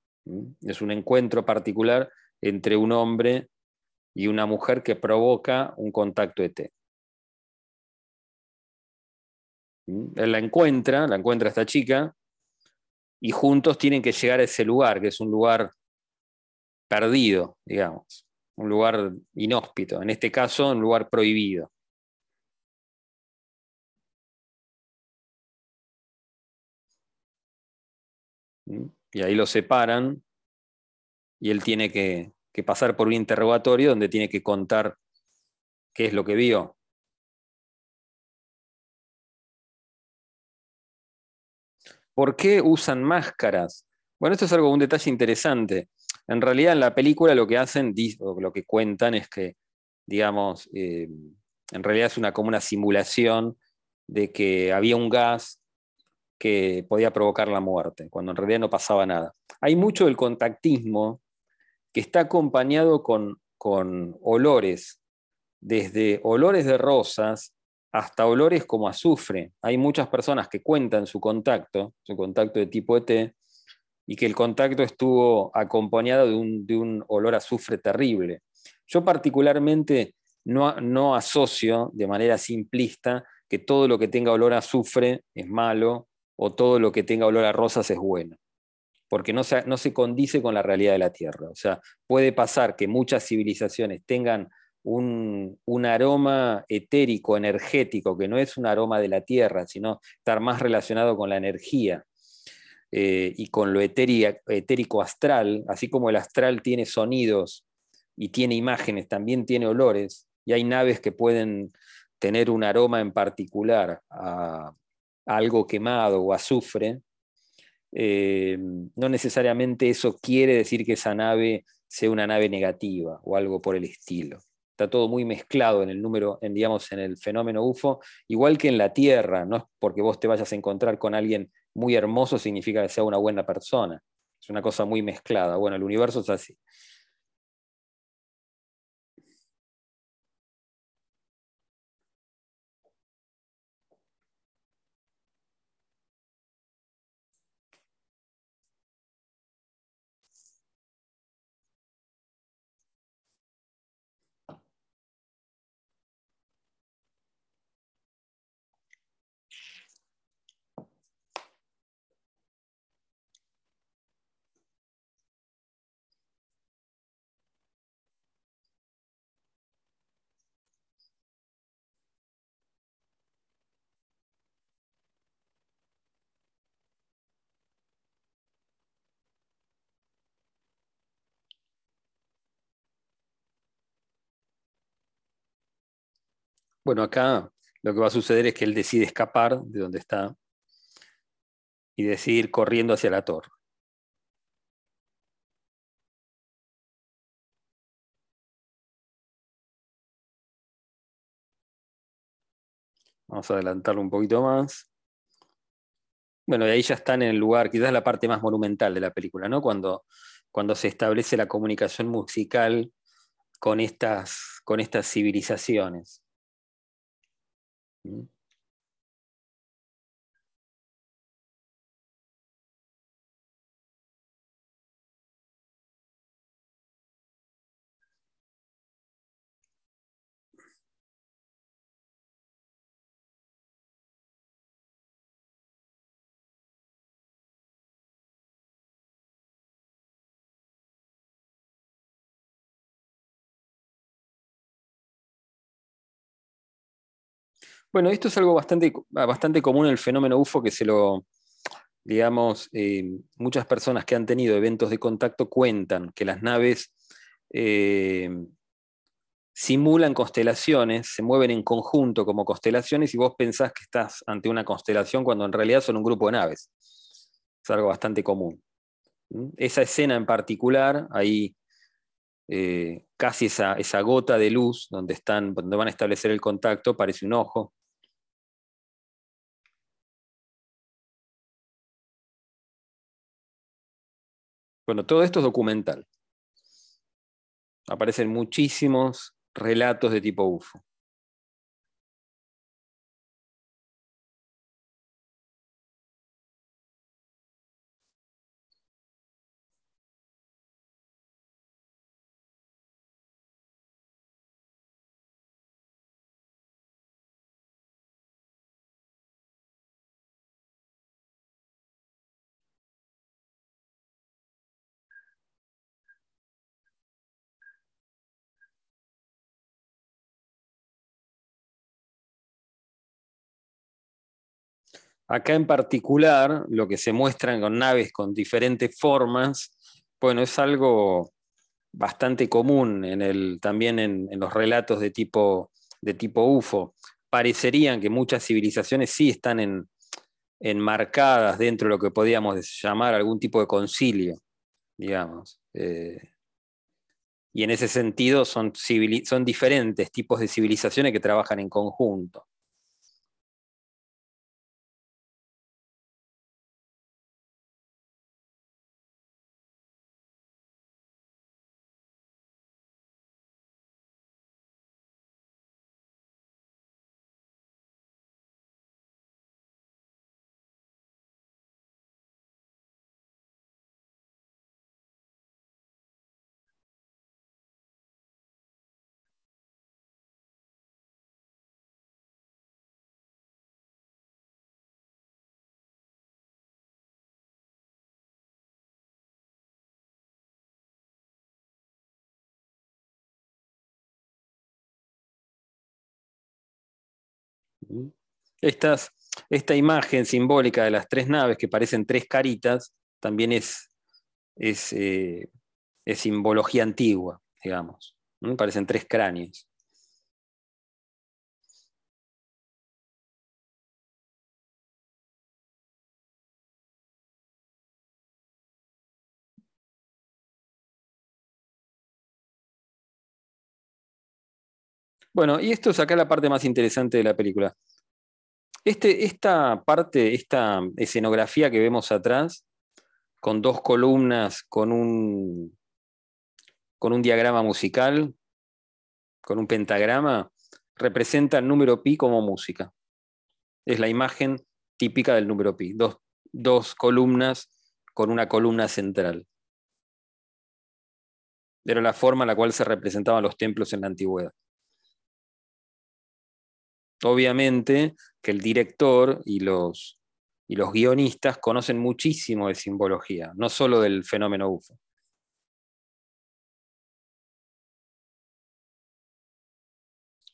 Es un encuentro particular entre un hombre y una mujer que provoca un contacto ET. Él la encuentra, la encuentra esta chica, y juntos tienen que llegar a ese lugar, que es un lugar perdido, digamos, un lugar inhóspito, en este caso un lugar prohibido. Y ahí lo separan y él tiene que, que pasar por un interrogatorio donde tiene que contar qué es lo que vio. ¿Por qué usan máscaras? Bueno, esto es algo, un detalle interesante. En realidad en la película lo que hacen, lo que cuentan es que, digamos, eh, en realidad es una, como una simulación de que había un gas que podía provocar la muerte, cuando en realidad no pasaba nada. Hay mucho del contactismo que está acompañado con, con olores, desde olores de rosas hasta olores como azufre. Hay muchas personas que cuentan su contacto, su contacto de tipo ET, y que el contacto estuvo acompañado de un, olor a azufre terrible. Yo particularmente no, no, asocio de manera simplista que todo lo que tenga olor a azufre es malo o todo lo que tenga olor a rosas es bueno, porque no se, no se condice con la realidad de la Tierra. O sea, puede pasar que muchas civilizaciones tengan un, un, aroma etérico, energético, que no es un aroma de la Tierra, sino estar más relacionado con la energía eh, y con lo etérico astral, así como el astral tiene sonidos y tiene imágenes, también tiene olores, y hay naves que pueden tener un aroma en particular a, algo quemado o azufre, eh, no necesariamente eso quiere decir que esa nave sea una nave negativa o algo por el estilo. Está todo muy mezclado en el número, digamos, en el fenómeno UFO, igual que en la Tierra, no es porque vos te vayas a encontrar con alguien muy hermoso significa que sea una buena persona. Es una cosa muy mezclada. Bueno, el universo es así. Bueno, acá lo que va a suceder es que él decide escapar de donde está y decide ir corriendo hacia la torre. Vamos a adelantarlo un poquito más. Bueno, y ahí ya están en el lugar, quizás la parte más monumental de la película, ¿no? Cuando, cuando se establece la comunicación musical con estas, con estas civilizaciones. Mm-hmm. Bueno, esto es algo bastante, bastante común en el fenómeno UFO que se lo, digamos, eh, muchas personas que han tenido eventos de contacto cuentan que las naves eh, simulan constelaciones, se mueven en conjunto como constelaciones y vos pensás que estás ante una constelación cuando en realidad son un grupo de naves. Es algo bastante común. ¿Mm? Esa escena en particular, ahí eh, casi esa, esa, gota de luz donde, están, donde van a establecer el contacto, parece un ojo. Bueno, todo esto es documental. Aparecen muchísimos relatos de tipo UFO. Acá en particular, lo que se muestran con naves con diferentes formas, bueno, es algo bastante común en el, también en, los relatos de tipo, de tipo UFO. Parecerían que muchas civilizaciones sí están enmarcadas dentro de lo que podríamos llamar algún tipo de concilio, digamos. Eh, y en ese sentido son, son diferentes tipos de civilizaciones que trabajan en conjunto. Esta imagen simbólica de las tres naves que parecen tres caritas también es, es, eh, simbología antigua, digamos. Parecen tres cráneos. Bueno, y esto es acá la parte más interesante de la película. Este, esta parte, esta escenografía que vemos atrás, con dos columnas, con un, con un diagrama musical, con un pentagrama, representa el número pi como música. Es la imagen típica del número pi, dos, dos columnas con una columna central. Era la forma en la cual se representaban los templos en la antigüedad. Obviamente que el director y los, y los guionistas conocen muchísimo de simbología, no solo del fenómeno UFO.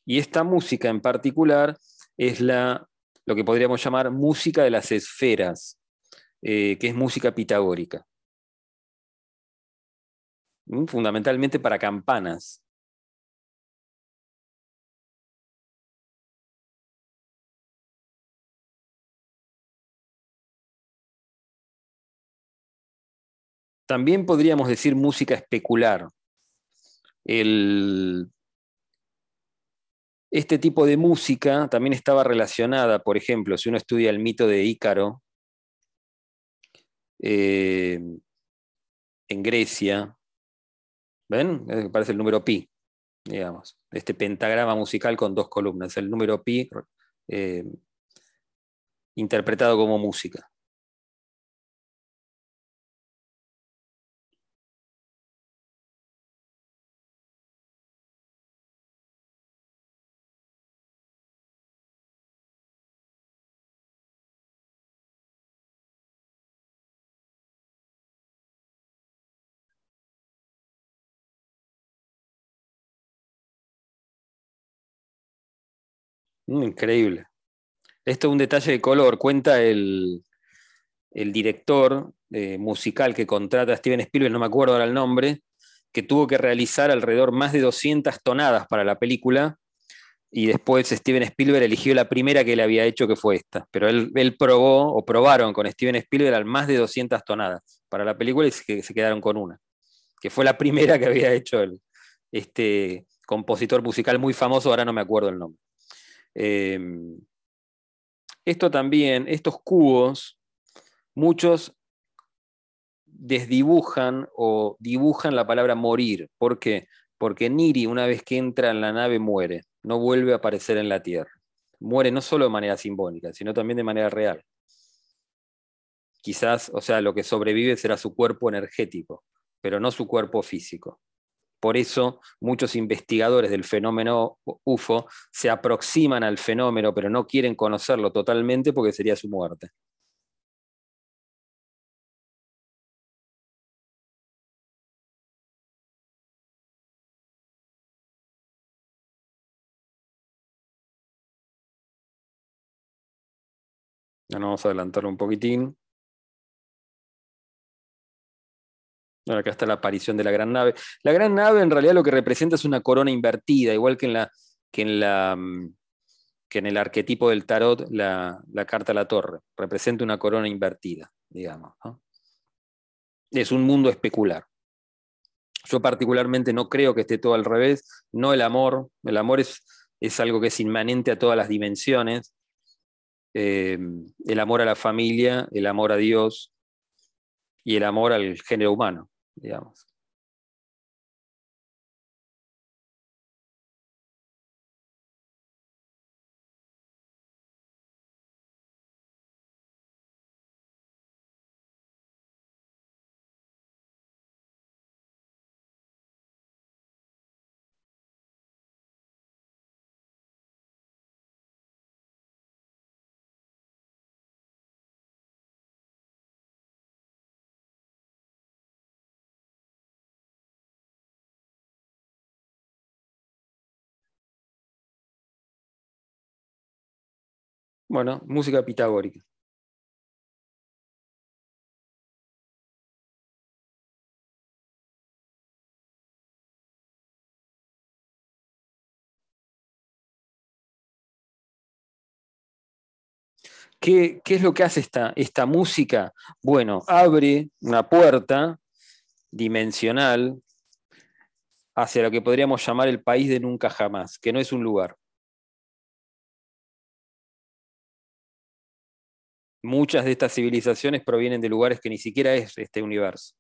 Y esta música en particular es la, lo que podríamos llamar música de las esferas, eh, que es música pitagórica. Mm, fundamentalmente para campanas. También podríamos decir música especular. este tipo de música también estaba relacionada, por ejemplo, si uno estudia el mito de Ícaro eh, en Grecia, ¿ven? Parece el número pi, digamos, este pentagrama musical con dos columnas, el número pi eh, interpretado como música. Increíble. Esto es un detalle de color. Cuenta el, director eh, musical que contrata a Steven Spielberg, no me acuerdo ahora el nombre, que tuvo que realizar alrededor más de 200 tonadas para la película y después Steven Spielberg eligió la primera que él había hecho, que fue esta. Pero él, probó o probaron con Steven Spielberg al más de 200 tonadas para la película y se, quedaron con una, que fue la primera que había hecho este compositor musical muy famoso, ahora no me acuerdo el nombre. Em, esto también, estos cubos, muchos desdibujan o dibujan la palabra morir. ¿Por qué? Porque Niri, una vez que entra en la nave, muere, no vuelve a aparecer en la Tierra. Muere no solo de manera simbólica, sino también de manera real. Quizás, o sea, lo que sobrevive será su cuerpo energético, pero no su cuerpo físico. Por eso muchos investigadores del fenómeno UFO se aproximan al fenómeno, pero no quieren conocerlo totalmente porque sería su muerte. vamos a adelantarlo un poquitín. Acá está la aparición de la gran nave. La gran nave en realidad lo que representa es una corona invertida, igual que en, la, que en, la, mm, que en el arquetipo del tarot, la, carta a la torre. Representa una corona invertida, digamos. Es un mundo especular. Yo particularmente no creo que esté todo al revés, no el amor. El amor es, es algo que es inmanente a todas las dimensiones. Eh, el amor a la familia, el amor a Dios y el amor al género humano digamos. Bueno, música pitagórica. ¿Qué, es lo que hace esta, esta música? Bueno, abre una puerta dimensional hacia lo que podríamos llamar el país de nunca jamás, que no es un lugar. Muchas de estas civilizaciones provienen de lugares que ni siquiera es este universo.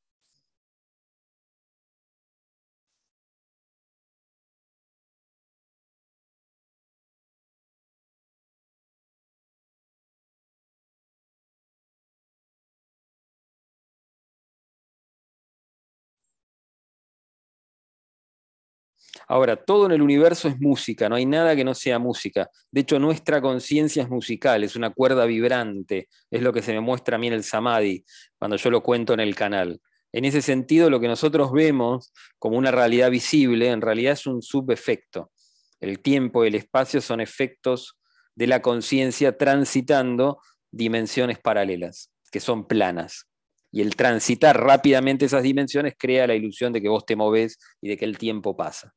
Ahora, todo en el universo es música, no hay nada que no sea música. De hecho, nuestra conciencia es musical, es una cuerda vibrante, es lo que se me muestra a mí en el Samadhi, cuando yo lo cuento en el canal. En ese sentido, lo que nosotros vemos como una realidad visible, en realidad es un subefecto. El tiempo y el espacio son efectos de la conciencia transitando dimensiones paralelas, que son planas. Y el transitar rápidamente esas dimensiones crea la ilusión de que vos te movés y de que el tiempo pasa.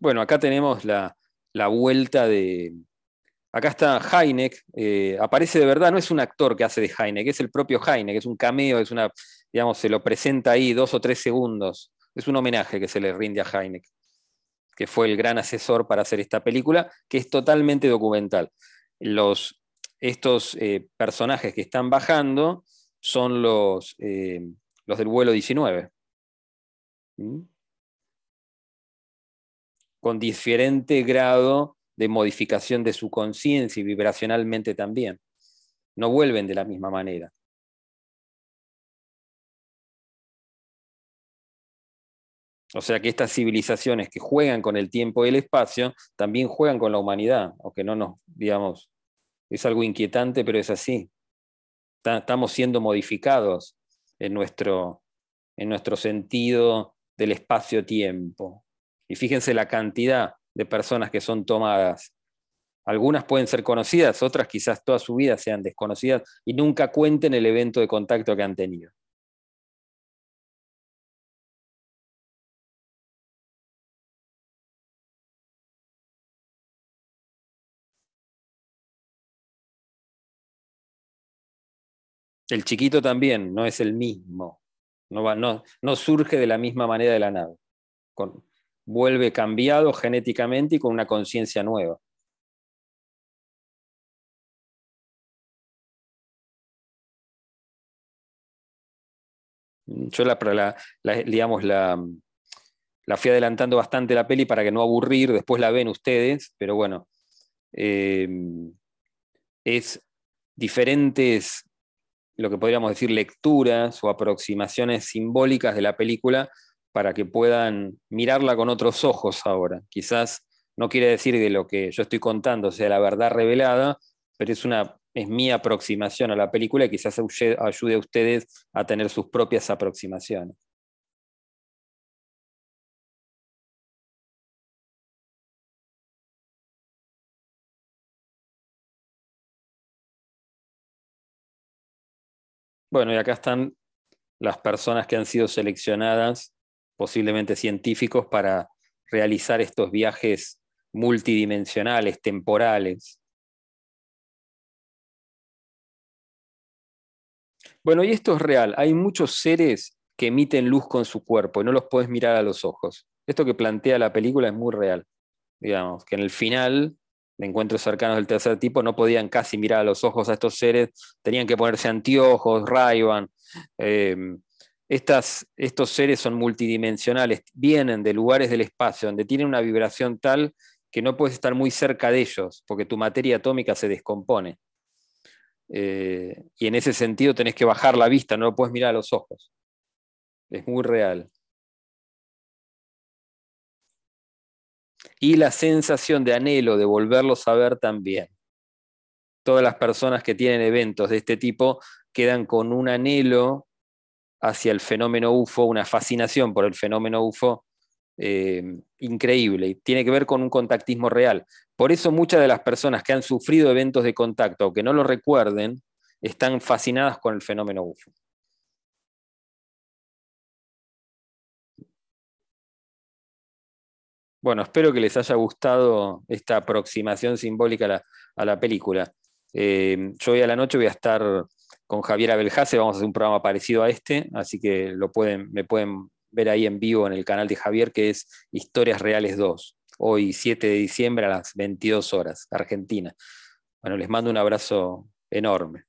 Bueno, acá tenemos la, vuelta de... Acá está Heineck, eh, aparece de verdad, no es un actor que hace de Heineck, es el propio Heineck, es un cameo, es una, digamos, se lo presenta ahí dos o tres segundos. Es un homenaje que se le rinde a Heineck, que fue el gran asesor para hacer esta película, que es totalmente documental. Los, estos eh, personajes que están bajando son los, eh, los del vuelo 19 con diferente grado de modificación de su conciencia y vibracionalmente también. No vuelven de la misma manera. O sea que estas civilizaciones que juegan con el tiempo y el espacio también juegan con la humanidad, aunque no nos, digamos, es algo inquietante, pero es así. Estamos siendo modificados en nuestro, en nuestro sentido del espacio-tiempo. Y fíjense la cantidad de personas que son tomadas. Algunas pueden ser conocidas, otras quizás toda su vida sean desconocidas y nunca cuenten el evento de contacto que han tenido. El chiquito también no es el mismo, no, no, surge de la misma manera de la nave. Vuelve cambiado genéticamente y con una conciencia nueva. Yo la, digamos, la, la, fui adelantando bastante la peli para que no aburrir, después la ven ustedes, pero bueno, eh, es diferentes lo que podríamos decir lecturas o aproximaciones simbólicas de la película para que puedan mirarla con otros ojos ahora. Quizás no quiere decir que lo que yo estoy contando sea la verdad revelada, pero es, una, es mi aproximación a la película y quizás ayude a ustedes a tener sus propias aproximaciones. Bueno, y acá están las personas que han sido seleccionadas, posiblemente científicos, para realizar estos viajes multidimensionales, temporales. Bueno, y esto es real. Hay muchos seres que emiten luz con su cuerpo y no los puedes mirar a los ojos. Esto que plantea la película es muy real. Digamos, que en el final de encuentros cercanos del tercer tipo no podían casi mirar a los ojos a estos seres, tenían que ponerse anteojos, ray em, estos seres son multidimensionales, vienen de lugares del espacio donde tienen una vibración tal que no puedes estar muy cerca de ellos, porque tu materia atómica se descompone. Eh, y en ese sentido tenés que bajar la vista, no lo puedes mirar a los ojos. Es muy real. y la sensación de anhelo de volverlos a ver también. Todas las personas que tienen eventos de este tipo quedan con un anhelo hacia el fenómeno UFO, una fascinación por el fenómeno UFO eh, increíble y tiene que ver con un contactismo real. Por eso muchas de las personas que han sufrido eventos de contacto o que no lo recuerden están fascinadas con el fenómeno UFO. Bueno, espero que les haya gustado esta aproximación simbólica a la, película. Eh, yo hoy a la noche voy a estar con Javier Abelhase, vamos a hacer un programa parecido a este, así que lo pueden, me pueden ver ahí en vivo en el canal de Javier, que es Historias Reales 2, hoy 7 de diciembre a las 22 horas, Argentina. Bueno, les mando un abrazo enorme.